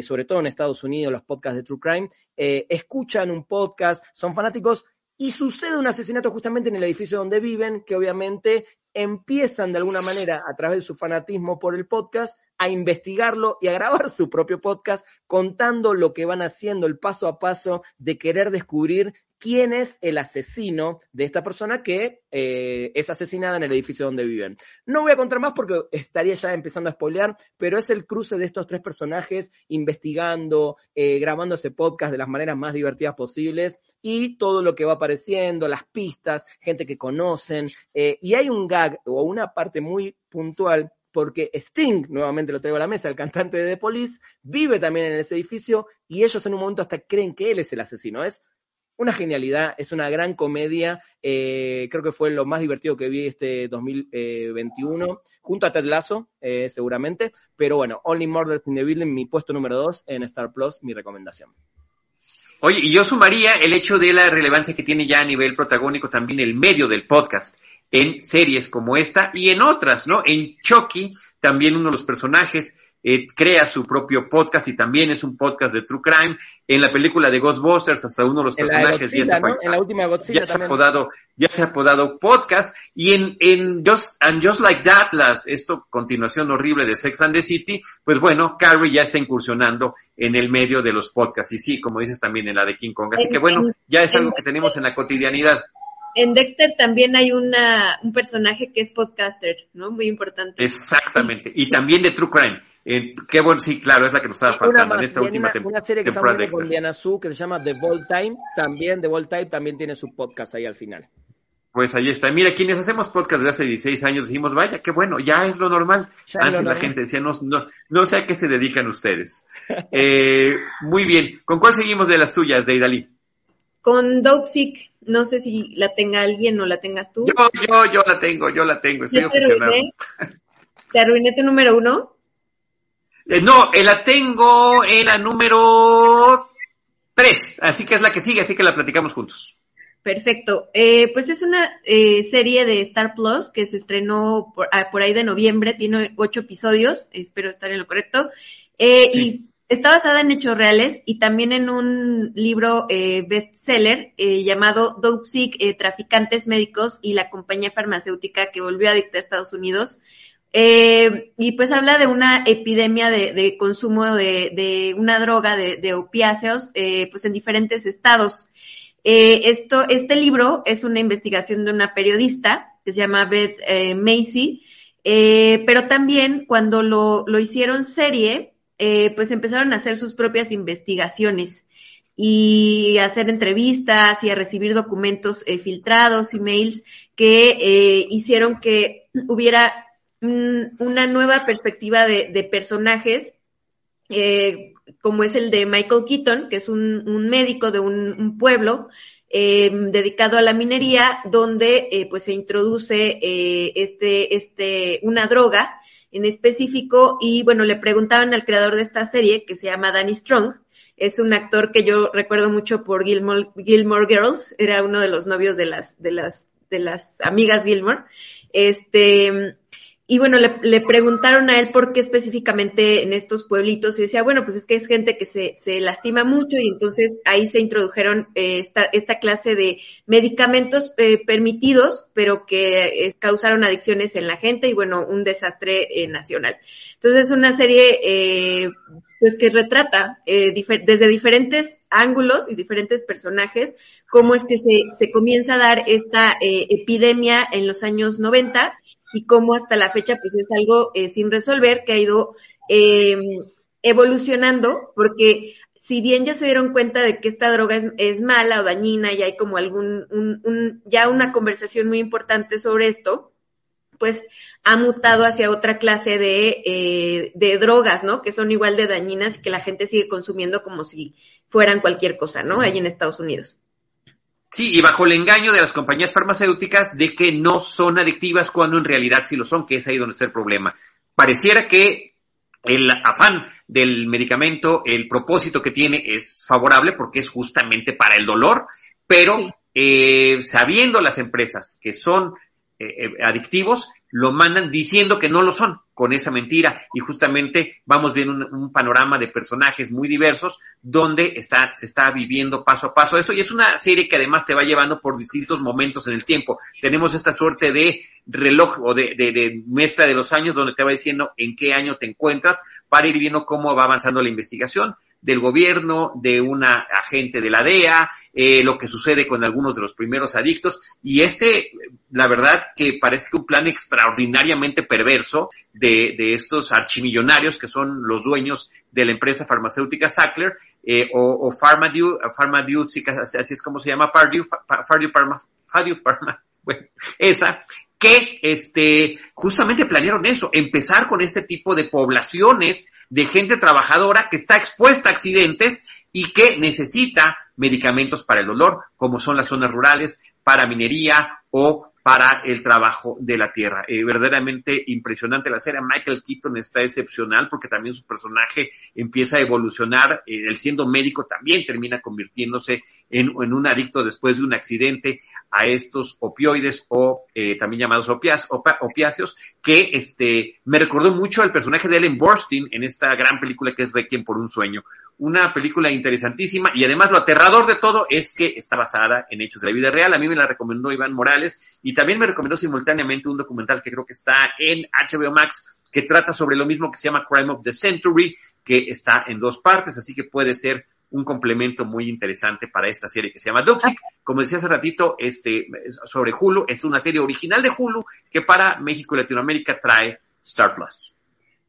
sobre todo en Estados Unidos, los podcasts de True Crime, escuchan un podcast, son fanáticos y sucede un asesinato justamente en el edificio donde viven, que obviamente empiezan de alguna manera a través de su fanatismo por el podcast a investigarlo y a grabar su propio podcast contando lo que van haciendo, el paso a paso de querer descubrir quién es el asesino de esta persona que eh, es asesinada en el edificio donde viven. No voy a contar más porque estaría ya empezando a spoilear, pero es el cruce de estos tres personajes investigando, eh, grabando ese podcast de las maneras más divertidas posibles y todo lo que va apareciendo, las pistas, gente que conocen. Eh, y hay un gag o una parte muy puntual porque Sting, nuevamente lo traigo a la mesa, el cantante de The Police, vive también en ese edificio y ellos en un momento hasta creen que él es el asesino. Es una genialidad, es una gran comedia, eh, creo que fue lo más divertido que vi este 2021, junto a Ted Lasso, eh, seguramente, pero bueno, Only Murder in the Building, mi puesto número dos en Star Plus, mi recomendación. Oye, y yo sumaría el hecho de la relevancia que tiene ya a nivel protagónico también el medio del podcast en series como esta y en otras, ¿no? En Chucky, también uno de los personajes eh, crea su propio podcast y también es un podcast de True Crime. En la película de Ghostbusters, hasta uno de los personajes ya, se, en la última ya se, ha apodado, ya se ha apodado podcast. Y en, en Just, and Just Like That, las, esto, continuación horrible de Sex and the City, pues bueno, Carrie ya está incursionando en el medio de los podcasts. Y sí, como dices también en la de King Kong. Así que bueno, ya es algo que tenemos en la cotidianidad en Dexter también hay una, un personaje que es podcaster, ¿no? Muy importante. Exactamente. Y también de True Crime. Eh, qué bueno, sí, claro, es la que nos estaba faltando en esta última temporada. Una serie que está con Diana Su que se llama The Vault Time. También The Vault Time también tiene su podcast ahí al final. Pues ahí está. Mira, quienes hacemos podcast de hace 16 años dijimos, vaya, qué bueno, ya es lo normal. Antes la gente decía, no, no, no sé a qué se dedican ustedes. eh, muy bien. ¿Con cuál seguimos de las tuyas, de Idalí? Con Sick, no sé si la tenga alguien o la tengas tú. Yo, yo, yo la tengo, yo la tengo, estoy obsesionado. ¿Te arruiné tu número uno? Eh, no, eh, la tengo en la número tres, así que es la que sigue, así que la platicamos juntos. Perfecto. Eh, pues es una eh, serie de Star Plus que se estrenó por, ah, por, ahí de noviembre, tiene ocho episodios, espero estar en lo correcto. Y Está basada en hechos reales y también en un libro eh, bestseller eh, llamado Sick, eh, Traficantes Médicos y la compañía farmacéutica que volvió a dictar a Estados Unidos. Eh, y pues habla de una epidemia de, de consumo de, de, una droga de, de opiáceos eh, pues en diferentes estados. Eh, esto, este libro es una investigación de una periodista que se llama Beth Macy, pero también cuando lo, lo hicieron serie, eh, pues empezaron a hacer sus propias investigaciones y a hacer entrevistas y a recibir documentos eh, filtrados, emails que eh, hicieron que hubiera una nueva perspectiva de, personajes, eh, como es el de Michael Keaton, que es un, médico de un, pueblo dedicado a la minería, donde pues se introduce este, este, una droga en específico y bueno, le preguntaban al creador de esta serie, que se llama Danny Strong, es un actor que yo recuerdo mucho por Gilmore, Girls, era uno de los novios de las, de las, de las amigas Gilmore. Este, y bueno, le, preguntaron a él por qué específicamente en estos pueblitos y decía, bueno, pues es que es gente que se, se lastima mucho y entonces ahí se introdujeron eh, esta, esta clase de medicamentos eh, permitidos, pero que eh, causaron adicciones en la gente y bueno, un desastre nacional. Entonces es una serie pues que retrata desde diferentes ángulos y diferentes personajes cómo es que se, se comienza a dar esta epidemia en los años 90 y cómo hasta la fecha pues es algo eh, sin resolver que ha ido em, evolucionando porque si bien ya se dieron cuenta de que esta droga es, mala o dañina y hay como algún, un, ya una conversación muy importante sobre esto, pues ha mutado hacia otra clase de, eh, de drogas, ¿no? Que son igual de dañinas y que la gente sigue consumiendo como si fueran cualquier cosa, ¿no? Ahí en Estados Unidos. Sí, y bajo el engaño de las compañías farmacéuticas de que no son adictivas cuando en realidad sí lo son, que es ahí donde está el problema. Pareciera que el afán del medicamento, el propósito que tiene es favorable porque es justamente para el dolor, pero eh, sabiendo las empresas que son eh, eh, adictivos, lo mandan diciendo que no lo son con esa mentira y justamente vamos viendo un, panorama de personajes muy diversos donde está, se está viviendo paso a paso esto y es una serie que además te va llevando por distintos momentos en el tiempo. Tenemos esta suerte de reloj o de, de, de mezcla de los años donde te va diciendo en qué año te encuentras para ir viendo cómo va avanzando la investigación del gobierno, de una agente de la DEA, eh, lo que sucede con algunos de los primeros adictos. Y este, la verdad que parece que un plan extraordinariamente perverso de, de estos archimillonarios que son los dueños de la empresa farmacéutica Sackler eh, o, o Pharmadue, Pharmadue, así es como se llama, Pardue, Pardue, Pardue, bueno, esa, que este, justamente planearon eso, empezar con este tipo de poblaciones de gente trabajadora que está expuesta a accidentes y que necesita medicamentos para el dolor, como son las zonas rurales, para minería o para el trabajo de la tierra. Eh, verdaderamente impresionante la serie. Michael Keaton está excepcional porque también su personaje empieza a evolucionar. Eh, él siendo médico también termina convirtiéndose en, un adicto después de un accidente a estos opioides o eh, también llamados opias, opiáceos, que este, me recordó mucho al personaje de Ellen Burstyn en esta gran película que es Requiem por un sueño. Una película interesantísima y además lo aterrador de todo es que está basada en hechos de la vida real. A mí me la recomendó Iván Morales y también me recomendó simultáneamente un documental que creo que está en HBO Max, que trata sobre lo mismo que se llama Crime of the Century, que está en dos partes, así que puede ser un complemento muy interesante para esta serie que se llama Dopsic. Como decía hace ratito, este, sobre Hulu, es una serie original de Hulu que para México y Latinoamérica trae Star Plus.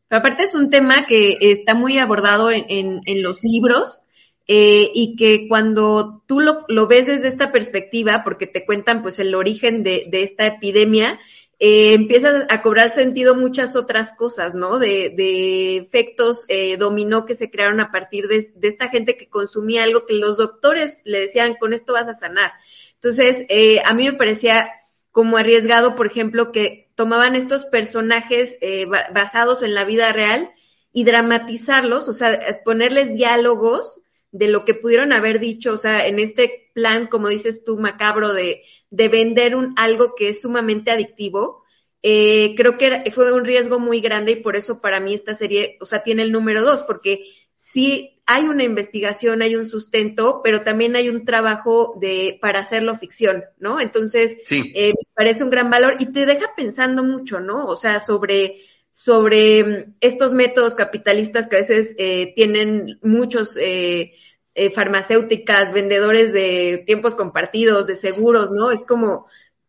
aparte es un tema que está muy abordado en, en los libros, eh, y que cuando tú lo, ves desde esta perspectiva, porque te cuentan pues el origen de, esta epidemia, eh, empiezan a cobrar sentido muchas otras cosas, ¿no? De, de efectos eh, dominó que se crearon a partir de, esta gente que consumía algo que los doctores le decían, con esto vas a sanar. Entonces, eh, a mí me parecía como arriesgado, por ejemplo, que tomaban estos personajes eh, basados en la vida real y dramatizarlos, o sea, ponerles diálogos de lo que pudieron haber dicho, o sea, en este plan, como dices tú, macabro, de, de vender un, algo que es sumamente adictivo, eh, creo que fue un riesgo muy grande y por eso para mí esta serie, o sea, tiene el número dos, porque sí hay una investigación, hay un sustento, pero también hay un trabajo de, para hacerlo ficción, ¿no? Entonces, eh, me parece un gran valor y te deja pensando mucho, ¿no? O sea, sobre sobre mm, estos métodos capitalistas que a veces eh, tienen muchos eh, eh, farmacéuticas, vendedores de tiempos compartidos, de seguros, ¿no? Es como,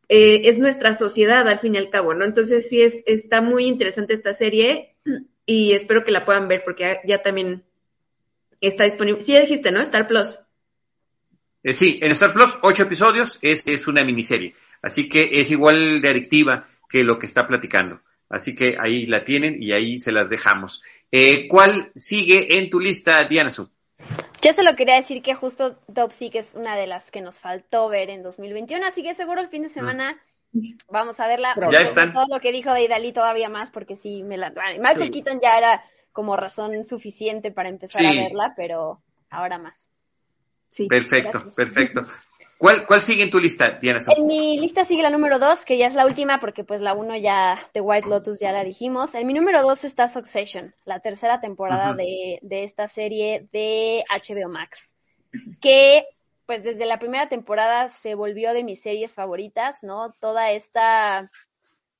es nuestra sociedad al fin y al cabo, ¿no? Entonces sí es, está muy interesante esta serie y espero que la puedan ver porque ya, también está disponible. Sí, dijiste, ¿no? Star Plus. Eh, sí, en Star Plus, ocho episodios, es, es una miniserie. Así que es igual de adictiva que lo que está platicando. Así que ahí la tienen y ahí se las dejamos. Eh, ¿Cuál sigue en tu lista, Diana Su? Yo se lo quería decir que justo que es una de las que nos faltó ver en 2021, así que seguro el fin de semana vamos a verla. Ya están. Todo lo que dijo de Idali todavía más, porque sí, me la... Michael Keaton ya era como razón suficiente para empezar a verla, pero ahora más. Sí, perfecto, perfecto. ¿Cuál, ¿Cuál sigue en tu lista, Diana? En mi lista sigue la número dos, que ya es la última, porque pues la uno ya, de White Lotus ya la dijimos. En mi número dos está Succession, la tercera temporada de, de esta serie de HBO Max, que pues desde la primera temporada se volvió de mis series favoritas, ¿no? Toda esta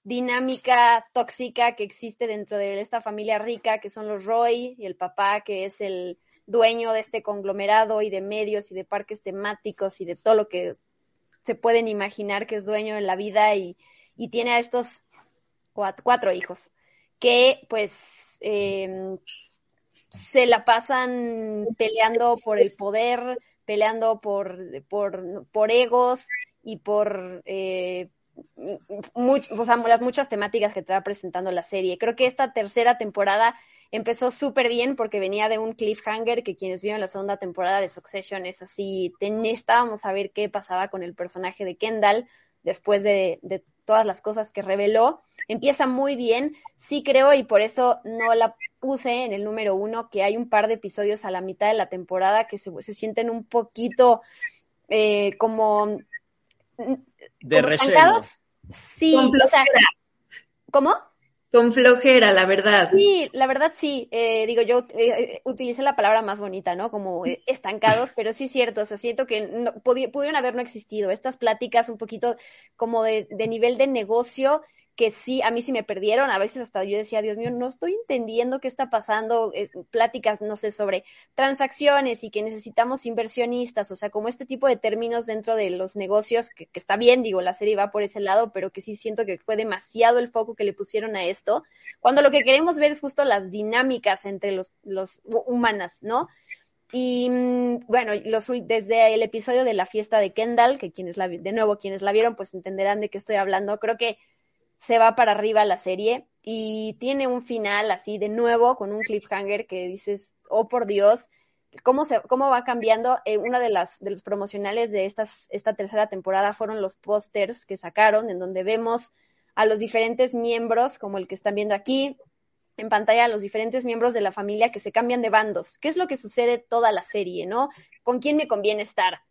dinámica tóxica que existe dentro de esta familia rica, que son los Roy y el papá, que es el dueño de este conglomerado y de medios y de parques temáticos y de todo lo que se pueden imaginar que es dueño en la vida y, tiene a estos cuatro, hijos que pues em, se la pasan peleando por el poder, peleando por, por, por egos y por eh, las muchas temáticas que te va presentando la serie. Creo que esta tercera temporada empezó súper bien porque venía de un cliffhanger que quienes vieron la segunda temporada de Succession es así, estábamos a ver qué pasaba con el personaje de Kendall después de, todas las cosas que reveló. Empieza muy bien, sí creo, y por eso no la puse en el número uno, que hay un par de episodios a la mitad de la temporada que se, sienten un poquito eh, como... De Sí, o sea, ¿cómo? Con flojera, la verdad. Sí, la verdad sí. Eh, digo, yo eh, eh, utilicé la palabra más bonita, ¿no? Como estancados, pero sí es cierto. O sea, siento que no, pudieron haber no existido. Estas pláticas un poquito como de, de nivel de negocio que sí, a mí sí me perdieron, a veces hasta yo decía, Dios mío, no estoy entendiendo qué está pasando, eh, pláticas, no sé, sobre transacciones y que necesitamos inversionistas, o sea, como este tipo de términos dentro de los negocios, que, está bien, digo, la serie va por ese lado, pero que sí siento que fue demasiado el foco que le pusieron a esto, cuando lo que queremos ver es justo las dinámicas entre los, los humanas, ¿no? Y mm, bueno, los, desde el episodio de la fiesta de Kendall, que quienes la, de nuevo, quienes la vieron, pues entenderán de qué estoy hablando, creo que se va para arriba la serie y tiene un final así de nuevo con un cliffhanger que dices, oh por Dios, cómo, cómo va cambiando. Eh, una de las de los promocionales de estas, esta tercera temporada fueron los pósters que sacaron, en donde vemos a los diferentes miembros, como el que están viendo aquí, en pantalla a los diferentes miembros de la familia que se cambian de bandos. ¿Qué es lo que sucede toda la serie, no? ¿Con quién me conviene estar?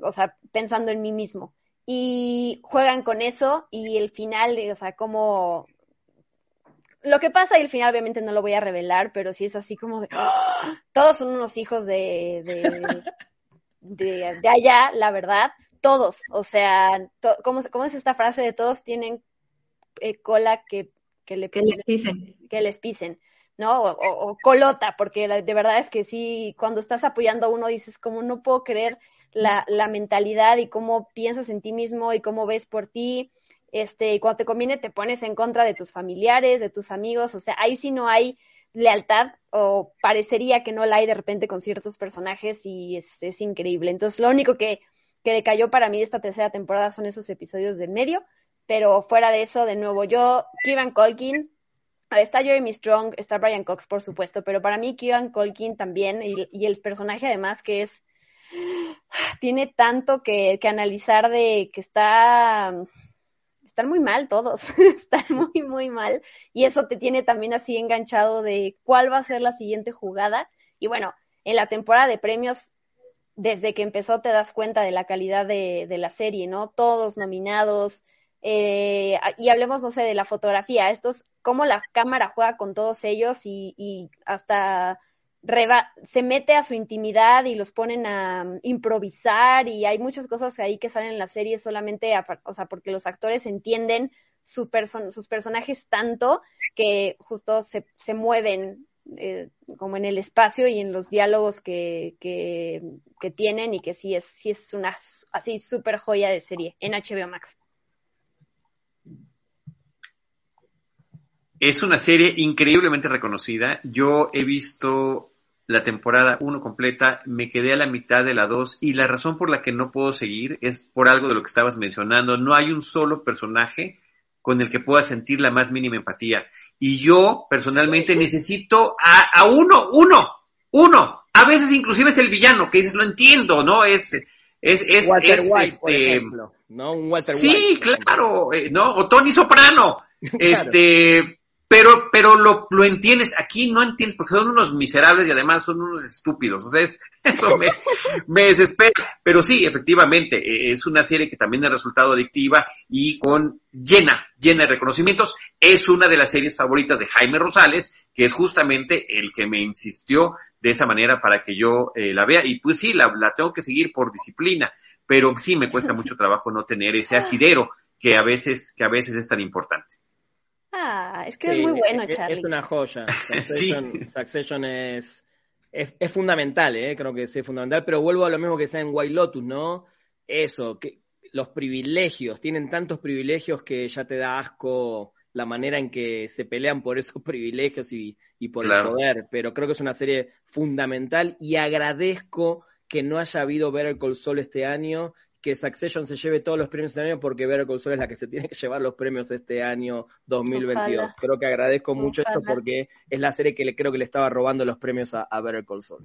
o sea, pensando en mí mismo y juegan con eso y el final, o sea, como lo que pasa y el final obviamente no lo voy a revelar, pero sí es así como de ¡ah! todos son unos hijos de de, de, allá, la verdad, todos, o sea, ¿cómo, ¿cómo, es esta frase de todos tienen eh, cola que, que, le, que les pisen? Que les pisen. ¿no? O, o, colota, porque de verdad es que sí, cuando estás apoyando a uno dices, como no puedo creer la, la mentalidad y cómo piensas en ti mismo y cómo ves por ti. Este, y cuando te conviene te pones en contra de tus familiares, de tus amigos, o sea, ahí sí no hay lealtad o parecería que no la hay de repente con ciertos personajes y es, es increíble. Entonces, lo único que, que decayó para mí de esta tercera temporada son esos episodios del medio, pero fuera de eso, de nuevo, yo, Kieran Colkin, está Jeremy Strong, está Brian Cox, por supuesto, pero para mí Kieran Colkin también, y, y el personaje además que es tiene tanto que, analizar de que está están muy mal todos, están muy, muy mal. Y eso te tiene también así enganchado de cuál va a ser la siguiente jugada. Y bueno, en la temporada de premios, desde que empezó te das cuenta de la calidad de, la serie, ¿no? Todos nominados. Eh, y hablemos, no sé, de la fotografía. Esto es cómo la cámara juega con todos ellos y hasta se mete a su intimidad y los ponen a mm, improvisar y hay muchas cosas ahí que salen en la serie solamente, o sea, porque los actores entienden sus personajes tanto que justo se, se mueven eh, como en el espacio y en los diálogos que, que, que, tienen y que sí es, sí es una así súper joya de serie en HBO Max. Es una serie increíblemente reconocida. Yo he visto la temporada 1 completa, me quedé a la mitad de la 2 y la razón por la que no puedo seguir es por algo de lo que estabas mencionando. No hay un solo personaje con el que pueda sentir la más mínima empatía. Y yo personalmente necesito a, a uno, uno, uno. A veces inclusive es el villano, que dices, lo entiendo, ¿no? Es, es, es, Walter es, White, por este, ejemplo, ¿no? Un Walter sí, White, claro, eh, ¿no? O Tony Soprano. Claro. Este, pero, pero lo, lo entiendes, aquí no entiendes porque son unos miserables y además son unos estúpidos, o sea, es- eso me, me desespera. Pero sí, efectivamente, eh, es una serie que también ha resultado adictiva y con llena, llena de reconocimientos. Es una de las series favoritas de Jaime Rosales, que es justamente el que me insistió de esa manera para que yo eh, la vea. Y pues sí, la, la tengo que seguir por disciplina, pero sí me cuesta mucho trabajo no tener ese asidero que a veces, que a veces es tan importante. Ah, es que es muy bueno, es- Charlie. Es una joya. Sí. Succession, Succession es, es, es fundamental, ¿eh? creo que sí es fundamental, pero vuelvo a lo mismo que sea en White Lotus, ¿no? Eso, que los privilegios, tienen tantos privilegios que ya te da asco la manera en que se pelean por esos privilegios y, y por Claro. el poder, pero creo que es una serie fundamental y agradezco que no haya habido Better Call Saul este año, que Succession se lleve todos los premios este año porque Better Call Saul es la que se tiene que llevar los premios este año 2022. Ojalá. Creo que agradezco mucho eso Ojalá. porque es la serie que le, creo que le estaba robando los premios a, a Better Call Saul.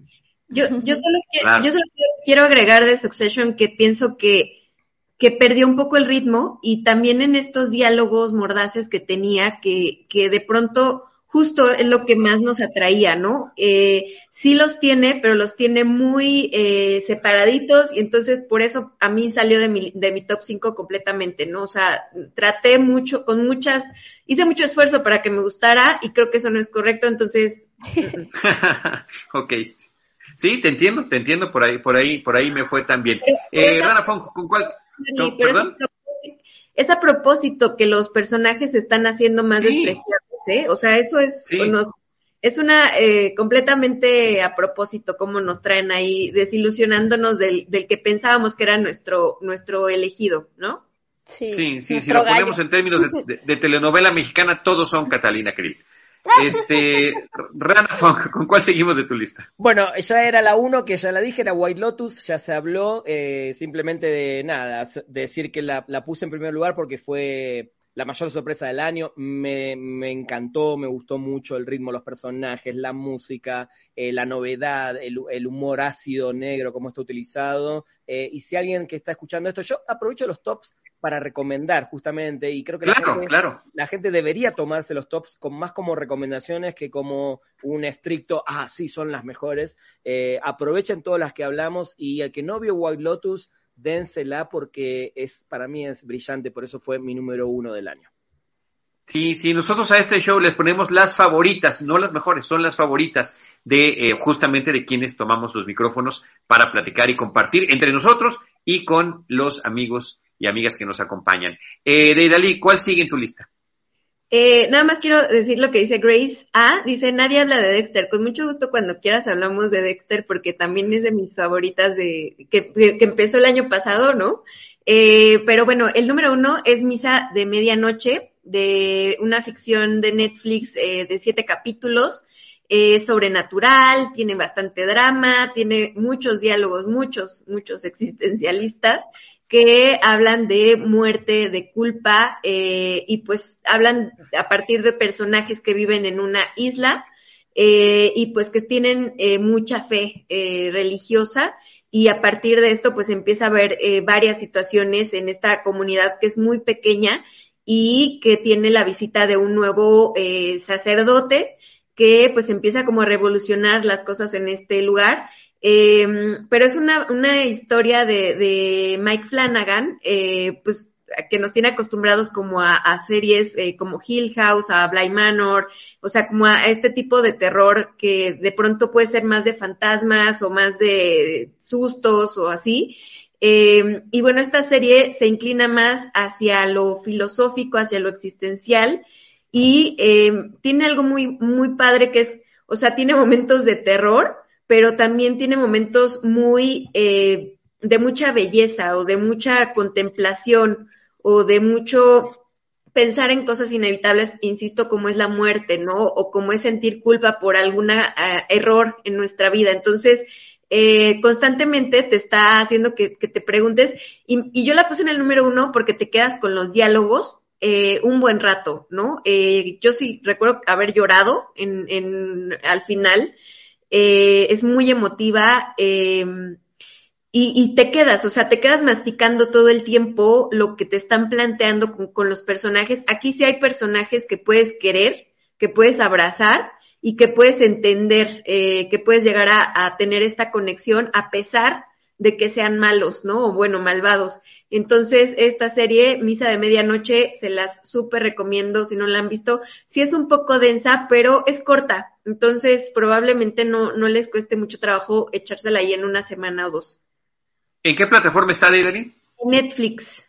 Yo, yo solo, quiero, Claro. yo solo quiero agregar de Succession que pienso que, que perdió un poco el ritmo y también en estos diálogos mordaces que tenía, que, que de pronto justo es lo que más nos atraía, ¿no? Eh, sí los tiene, pero los tiene muy eh, separaditos y entonces por eso a mí salió de mi, de mi top 5 completamente, ¿no? O sea, traté mucho, con muchas, hice mucho esfuerzo para que me gustara y creo que eso no es correcto, entonces ok. Sí, te entiendo, te entiendo, por ahí, por ahí, por ahí me fue también. Eh, Rana ¿con cuál? No, pero es a, ¿perdón? propósito, es a propósito que los personajes se están haciendo más Sí. ¿Eh? O sea, eso es, Sí. no- es una eh, completamente a propósito cómo nos traen ahí desilusionándonos del, del que pensábamos que era nuestro, nuestro elegido, ¿no? Sí, Sí, sí, si lo ponemos en términos de, de- de telenovela mexicana, todos son Catalina Krill. Este, Rana Fong, ¿con cuál seguimos de tu lista? Bueno, ya era la uno, que ya la dije, era White Lotus, ya se habló, eh, simplemente de nada, decir que la, la puse en primer lugar porque fue la mayor sorpresa del año, me, me encantó, me gustó mucho el ritmo los personajes, la música, eh, la novedad, el, el humor ácido, negro, cómo está utilizado, eh, y si alguien que está escuchando esto, yo aprovecho los tops para recomendar justamente, y creo que la Claro, gente- claro. la gente debería tomarse los tops con, más como recomendaciones que como un estricto, ah, sí, son las mejores. Eh, aprovechen todas las que hablamos y el que no vio White Lotus, dénsela porque es, para mí es brillante, por eso fue mi número uno del año. Sí, sí, nosotros a este show les ponemos las favoritas, no las mejores, son las favoritas de eh, justamente de quienes tomamos los micrófonos para platicar y compartir entre nosotros y con los amigos y amigas que nos acompañan. Eh, Deidali, ¿cuál sigue en tu lista? Eh, nada más quiero decir lo que dice Grace A. Dice, nadie habla de Dexter. Con mucho gusto cuando quieras hablamos de Dexter porque también es de mis favoritas de que, empezó el año pasado, ¿no? Eh, pero bueno, el número uno es Misa de Medianoche, de una ficción de Netflix eh, de siete capítulos. Es sobrenatural, tiene bastante drama, tiene muchos diálogos, muchos, muchos existencialistas que hablan de muerte, de culpa, eh, y pues hablan a partir de personajes que viven en una isla eh, y pues que tienen eh, mucha fe eh, religiosa y a partir de esto pues empieza a haber eh, varias situaciones en esta comunidad que es muy pequeña y que tiene la visita de un nuevo eh, sacerdote que pues empieza como a revolucionar las cosas en este lugar eh, pero es una, una historia de, de Mike Flanagan, eh, pues que nos tiene acostumbrados como a, a series eh, como Hill House, a Bly Manor, o sea, como a, este tipo de terror que de pronto puede ser más de fantasmas o más de sustos o así. Eh, y bueno, esta serie se inclina más hacia lo filosófico, hacia lo existencial y eh, tiene algo muy, muy padre que es, o sea, tiene momentos de terror, pero también tiene momentos muy eh, de mucha belleza o de mucha contemplación o de mucho pensar en cosas inevitables, insisto, como es la muerte, ¿no? O como es sentir culpa por algún error en nuestra vida. Entonces, eh, constantemente te está haciendo que, te preguntes, y, yo la puse en el número uno porque te quedas con los diálogos eh, un buen rato, ¿no? Eh, yo sí recuerdo haber llorado en, en al final, es muy emotiva, em, y, te quedas, o sea, te quedas masticando todo el tiempo lo que te están planteando con, los personajes. Aquí sí hay personajes que puedes querer, que puedes abrazar y que puedes entender, eh, que puedes llegar a, tener esta conexión a pesar de que sean malos, ¿no? O bueno, malvados. Entonces, esta serie, Misa de Medianoche, se las súper recomiendo si no la han visto. Sí es un poco densa, pero es corta. Entonces, probablemente no, no les cueste mucho trabajo echársela ahí en una semana o dos. ¿En qué plataforma está? En Netflix.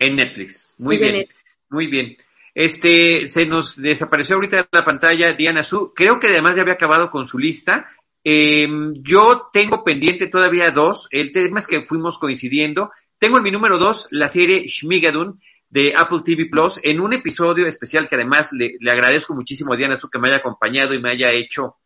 En Netflix. Muy, bien. Muy bien. Este, se nos desapareció ahorita de la pantalla Diana Su. Creo que además ya había acabado con su lista. Em, yo tengo pendiente todavía dos. El tema es que fuimos coincidiendo. Tengo en mi número dos la serie Shmigadun de Apple TV Plus en un episodio especial que además le, le agradezco muchísimo a Diana Su que me haya acompañado y me haya hecho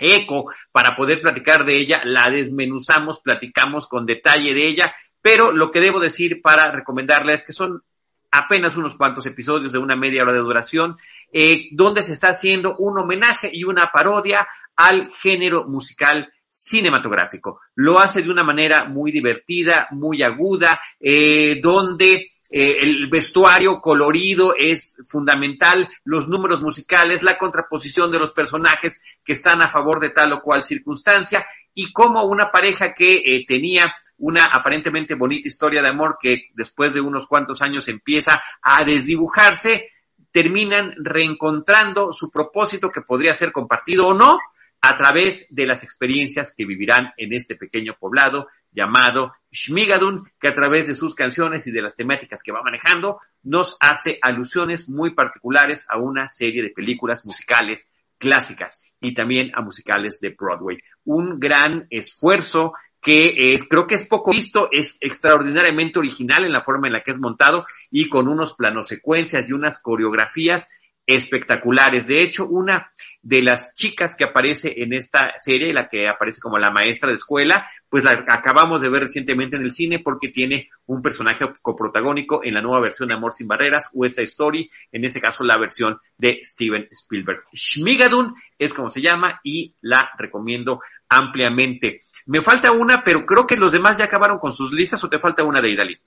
eco para poder platicar de ella, la desmenuzamos, platicamos con detalle de ella, pero lo que debo decir para recomendarla es que son apenas unos cuantos episodios de una media hora de duración, eh, donde se está haciendo un homenaje y una parodia al género musical cinematográfico. Lo hace de una manera muy divertida, muy aguda, eh, donde eh, el vestuario colorido es fundamental, los números musicales, la contraposición de los personajes que están a favor de tal o cual circunstancia y como una pareja que eh, tenía una aparentemente bonita historia de amor que después de unos cuantos años empieza a desdibujarse, terminan reencontrando su propósito que podría ser compartido o no, a través de las experiencias que vivirán en este pequeño poblado llamado Shmigadun, que a través de sus canciones y de las temáticas que va manejando, nos hace alusiones muy particulares a una serie de películas musicales clásicas y también a musicales de Broadway. Un gran esfuerzo que eh, creo que es poco visto, es extraordinariamente original en la forma en la que es montado y con unos planos secuencias y unas coreografías espectaculares. De hecho, una de las chicas que aparece en esta serie, la que aparece como la maestra de escuela, pues la acabamos de ver recientemente en el cine porque tiene un personaje coprotagónico en la nueva versión de Amor sin Barreras o esta Story, en este caso la versión de Steven Spielberg. Shmigadun es como se llama y la recomiendo ampliamente. Me falta una, pero creo que los demás ya acabaron con sus listas o te falta una de Idali.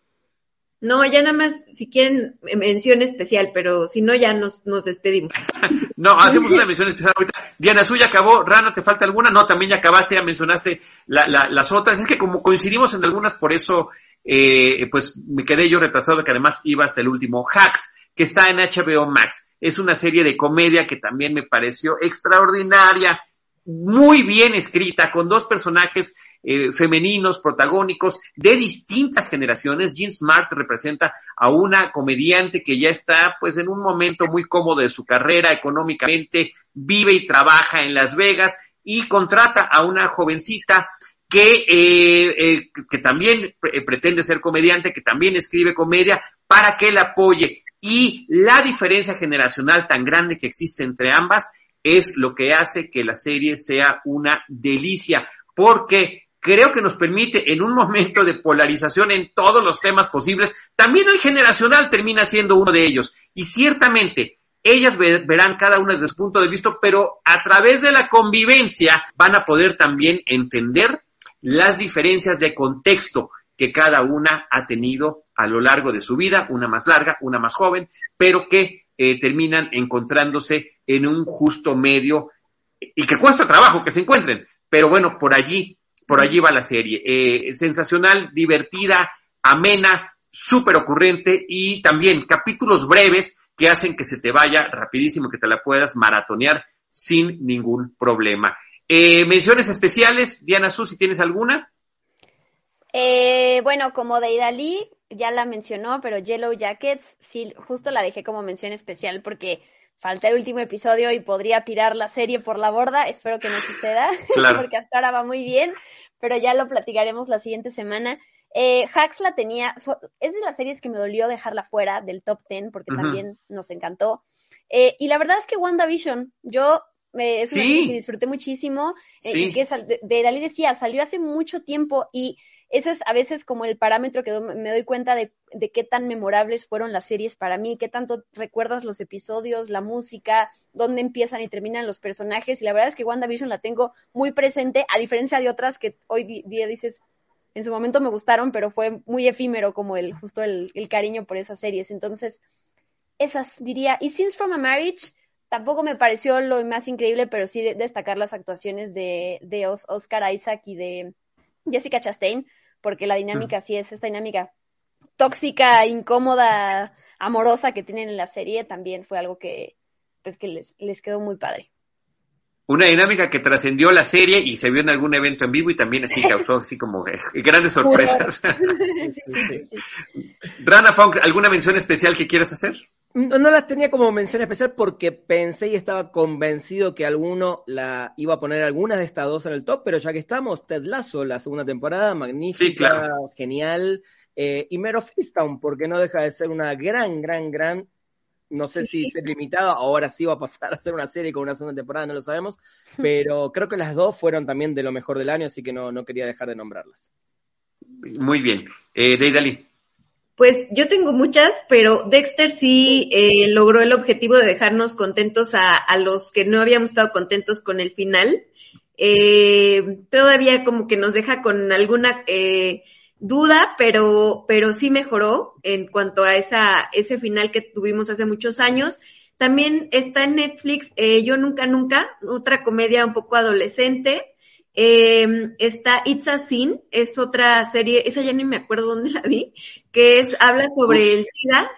No, ya nada más, si quieren, mención especial, pero si no, ya nos, nos despedimos. no, hacemos una mención especial ahorita. Diana, suya acabó. Rana, ¿te falta alguna? No, también ya acabaste, ya mencionaste la, la, las otras. Es que como coincidimos en algunas, por eso, eh, pues me quedé yo retrasado, que además iba hasta el último. Hacks, que está en HBO Max. Es una serie de comedia que también me pareció extraordinaria muy bien escrita, con dos personajes eh, femeninos protagónicos de distintas generaciones. Jean Smart representa a una comediante que ya está pues en un momento muy cómodo de su carrera económicamente, vive y trabaja en Las Vegas y contrata a una jovencita que, eh, eh, que también pretende ser comediante, que también escribe comedia, para que la apoye. Y la diferencia generacional tan grande que existe entre ambas es lo que hace que la serie sea una delicia, porque creo que nos permite en un momento de polarización en todos los temas posibles, también el generacional termina siendo uno de ellos. Y ciertamente, ellas verán cada una desde su punto de vista, pero a través de la convivencia van a poder también entender las diferencias de contexto que cada una ha tenido a lo largo de su vida, una más larga, una más joven, pero que eh, terminan encontrándose en un justo medio y que cuesta trabajo que se encuentren. Pero bueno, por allí, por allí va la serie. Eh, sensacional, divertida, amena, súper ocurrente y también capítulos breves que hacen que se te vaya rapidísimo, que te la puedas maratonear sin ningún problema. Eh, menciones especiales, Diana Su, si tienes alguna. bueno, como de Idalí, ya la mencionó, pero Yellow Jackets sí, justo la dejé como mención especial porque falta el último episodio y podría tirar la serie por la borda. Espero que no suceda, porque hasta ahora va muy bien, pero ya lo platicaremos la siguiente semana. Eh, Hacks la tenía, es de las series que me dolió dejarla fuera del top 10 porque también nos encantó. Eh, y la verdad es que WandaVision, yo eh, es una serie que disfruté muchísimo. Eh, que de, de, Dalí decía, salió hace mucho tiempo y ese es a veces como el parámetro que me doy cuenta de, de, qué tan memorables fueron las series para mí, qué tanto recuerdas los episodios, la música, dónde empiezan y terminan los personajes. Y la verdad es que WandaVision la tengo muy presente, a diferencia de otras que hoy día dices, en su momento me gustaron, pero fue muy efímero como el justo el, cariño por esas series. Entonces, esas diría. Y Scenes from a Marriage tampoco me pareció lo más increíble, pero sí destacar las actuaciones de, de Oscar Isaac y de Jessica Chastain, porque la dinámica sí es esta dinámica tóxica, incómoda, amorosa que tienen en la serie, también fue algo que, pues, que les, les quedó muy padre una dinámica que trascendió la serie y se vio en algún evento en vivo y también así causó así como grandes sorpresas. Rana Funk, ¿alguna mención especial que quieras hacer? No, no las tenía como mención especial porque pensé y estaba convencido que alguno la iba a poner algunas de estas dos en el top, pero ya que estamos, Ted Lasso, la segunda temporada, magnífica, genial. Eh, y Mero Fistown, porque no deja de ser una gran, gran, gran no sé si es limitado, ahora sí va a pasar a ser una serie con una segunda temporada, no lo sabemos, pero creo que las dos fueron también de lo mejor del año, así que no, no quería dejar de nombrarlas. Muy bien. Eh, Deidali. Pues yo tengo muchas, pero Dexter sí eh, logró el objetivo de dejarnos contentos a, a, los que no habíamos estado contentos con el final. Eh, todavía como que nos deja con alguna eh, duda, pero, pero sí mejoró en cuanto a esa, ese final que tuvimos hace muchos años. También está en Netflix eh, Yo Nunca Nunca, otra comedia un poco adolescente. Eh, está It's a Sin, es otra serie, esa ya ni me acuerdo dónde la vi, que es, habla sobre el SIDA,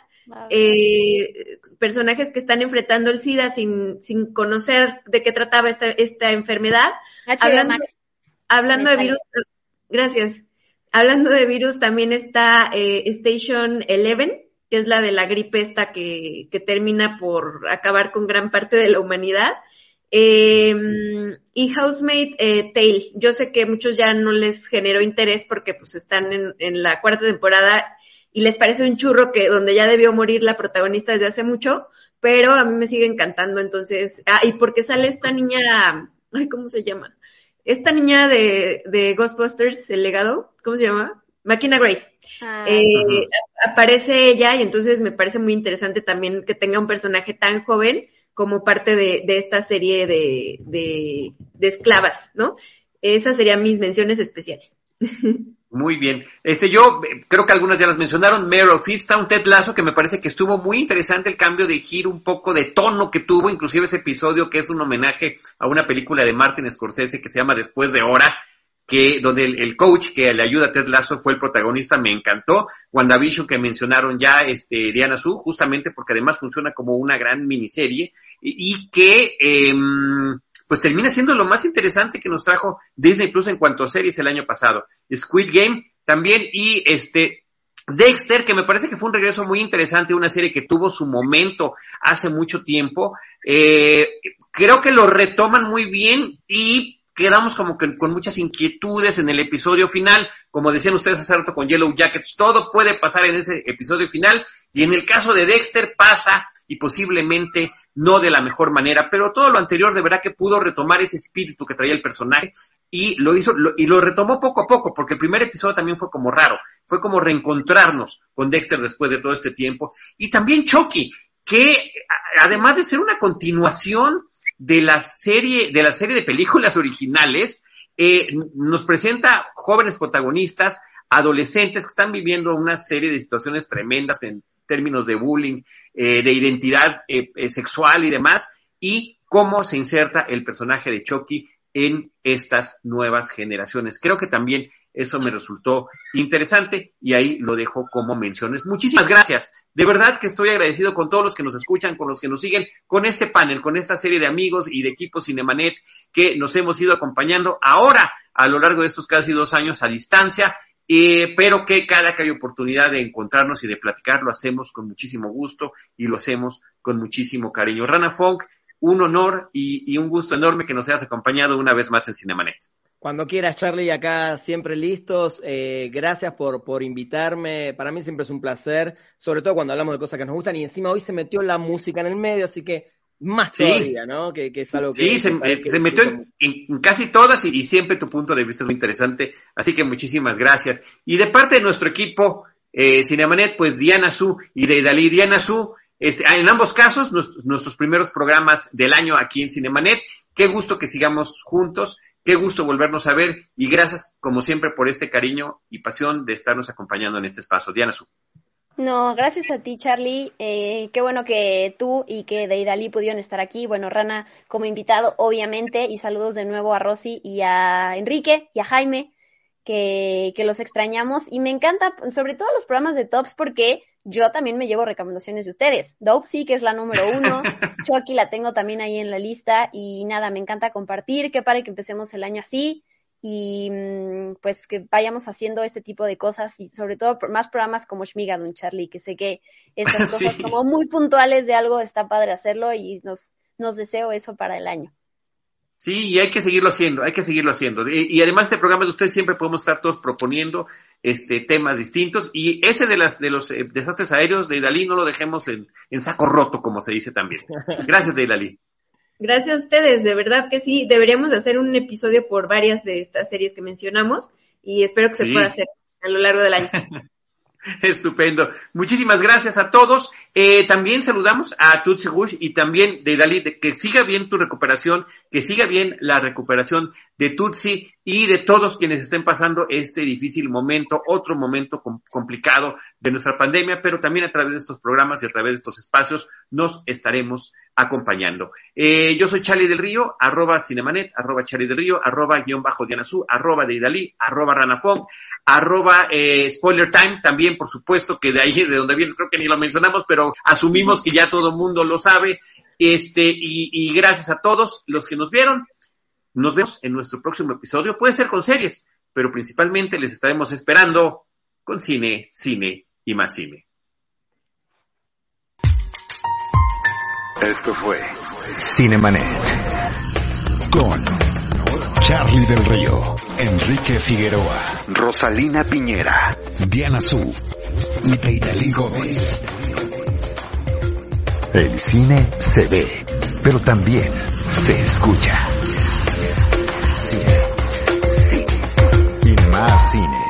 eh, personajes que están enfrentando el SIDA sin, sin conocer de qué trataba esta, esta enfermedad. hablando, hablando de virus, gracias. Hablando de virus, también está eh, Station 11, que es la de la gripe esta que, que termina por acabar con gran parte de la humanidad. Eh, y Housemate eh, Tale. Yo sé que muchos ya no les generó interés porque pues están en, en, la cuarta temporada y les parece un churro que donde ya debió morir la protagonista desde hace mucho, pero a mí me sigue encantando. Entonces, ah, y porque sale esta niña, ay, ¿cómo se llama? esta niña de, de Ghostbusters, el legado, ¿cómo se llama? Máquina Grace. Ah. eh, aparece ella y entonces me parece muy interesante también que tenga un personaje tan joven como parte de, de esta serie de, de, de esclavas, ¿no? Esas serían mis menciones especiales. Muy bien. Este, yo eh, creo que algunas ya las mencionaron. Mayor of un Ted Lasso, que me parece que estuvo muy interesante el cambio de giro, un poco de tono que tuvo, inclusive ese episodio que es un homenaje a una película de Martin Scorsese que se llama Después de Hora, que donde el, coach que le ayuda a Ted Lasso fue el protagonista, me encantó. WandaVision que mencionaron ya, este, Diana Su, justamente porque además funciona como una gran miniserie y, y que, eh, pues termina siendo lo más interesante que nos trajo Disney Plus en cuanto a series el año pasado. Squid Game también y este Dexter, que me parece que fue un regreso muy interesante, una serie que tuvo su momento hace mucho tiempo. Eh, creo que lo retoman muy bien y quedamos como que con muchas inquietudes en el episodio final, como decían ustedes hace rato con Yellow Jackets, todo puede pasar en ese episodio final. Y en el caso de Dexter pasa y posiblemente no de la mejor manera, pero todo lo anterior de verdad que pudo retomar ese espíritu que traía el personaje y lo hizo y lo retomó poco a poco, porque el primer episodio también fue como raro, fue como reencontrarnos con Dexter después de todo este tiempo. Y también Chucky, que además de ser una continuación de la serie, de la serie de películas originales, eh, nos presenta jóvenes protagonistas, adolescentes que están viviendo una serie de situaciones tremendas en términos de bullying, eh, de identidad eh, sexual y demás, y cómo se inserta el personaje de Chucky en estas nuevas generaciones. Creo que también eso me resultó interesante y ahí lo dejo como menciones. Muchísimas gracias. De verdad que estoy agradecido con todos los que nos escuchan, con los que nos siguen, con este panel, con esta serie de amigos y de equipos Cinemanet que nos hemos ido acompañando ahora a lo largo de estos casi dos años a distancia. Eh, pero que cada que hay oportunidad de encontrarnos y de platicar lo hacemos con muchísimo gusto y lo hacemos con muchísimo cariño. Rana Funk, un honor y, un gusto enorme que nos hayas acompañado una vez más en Cinemanet. Cuando quieras, Charlie, acá siempre listos. Eh, gracias por, por invitarme. Para mí siempre es un placer, sobre todo cuando hablamos de cosas que nos gustan. Y encima hoy se metió la música en el medio, así que más todavía, ¿no? Que, es algo que... Sí, se, eh, metió en, casi todas y, siempre tu punto de vista es muy interesante. Así que muchísimas gracias. Y de parte de nuestro equipo, eh, Cinemanet, pues Diana Su y de Dalí Diana Su, este, en ambos casos, nuestros primeros programas del año aquí en Cinemanet. Qué gusto que sigamos juntos. Qué gusto volvernos a ver y gracias, como siempre, por este cariño y pasión de estarnos acompañando en este espacio. Diana Su. No, gracias a ti, Charlie. Eh, qué bueno que tú y que Deidali pudieron estar aquí. Bueno, Rana como invitado, obviamente, y saludos de nuevo a Rosy y a Enrique y a Jaime, que, que los extrañamos. Y me encanta, sobre todo los programas de Tops, porque yo también me llevo recomendaciones de ustedes. Dope sí, que es la número uno. Chucky la tengo también ahí en la lista. Y nada, me encanta compartir. Qué para que empecemos el año así. Y mm, pues que vayamos haciendo este tipo de cosas y sobre todo más programas como Shmigadun, Charlie, que sé que esas cosas como muy puntuales de algo está padre hacerlo y nos, nos deseo eso para el año. Sí, y hay que seguirlo haciendo, hay que seguirlo haciendo. Y, además este programa de ustedes siempre podemos estar todos proponiendo este temas distintos y ese de las de los eh, desastres aéreos de Idalí no lo dejemos en, en, saco roto, como se dice también. Gracias, Idalí. Gracias a ustedes, de verdad que sí, deberíamos hacer un episodio por varias de estas series que mencionamos y espero que se pueda hacer a lo largo del año. Estupendo. Muchísimas gracias a todos. Eh, también saludamos a Tutsi Gush y también de que siga bien tu recuperación, que siga bien la recuperación de Tutsi y de todos quienes estén pasando este difícil momento, otro momento complicado de nuestra pandemia, pero también a través de estos programas y a través de estos espacios nos estaremos acompañando. Eh, yo soy Charlie del Río, arroba Cinemanet, arroba Charlie del Río, arroba guion bajo Diana Su, arroba de arroba Ranafong, arroba eh, Spoiler Time también por supuesto, que de ahí es de donde viene, creo que ni lo mencionamos, pero asumimos que ya todo el mundo lo sabe. Este, y, gracias a todos los que nos vieron. Nos vemos en nuestro próximo episodio. Puede ser con series, pero principalmente les estaremos esperando con cine, cine y más cine. Esto fue Cinemanet con Charlie del Río, Enrique Figueroa, Rosalina Piñera, Diana Su y Deidali Gómez. El cine se ve, pero también se escucha. Cine. Cine. Y más cine.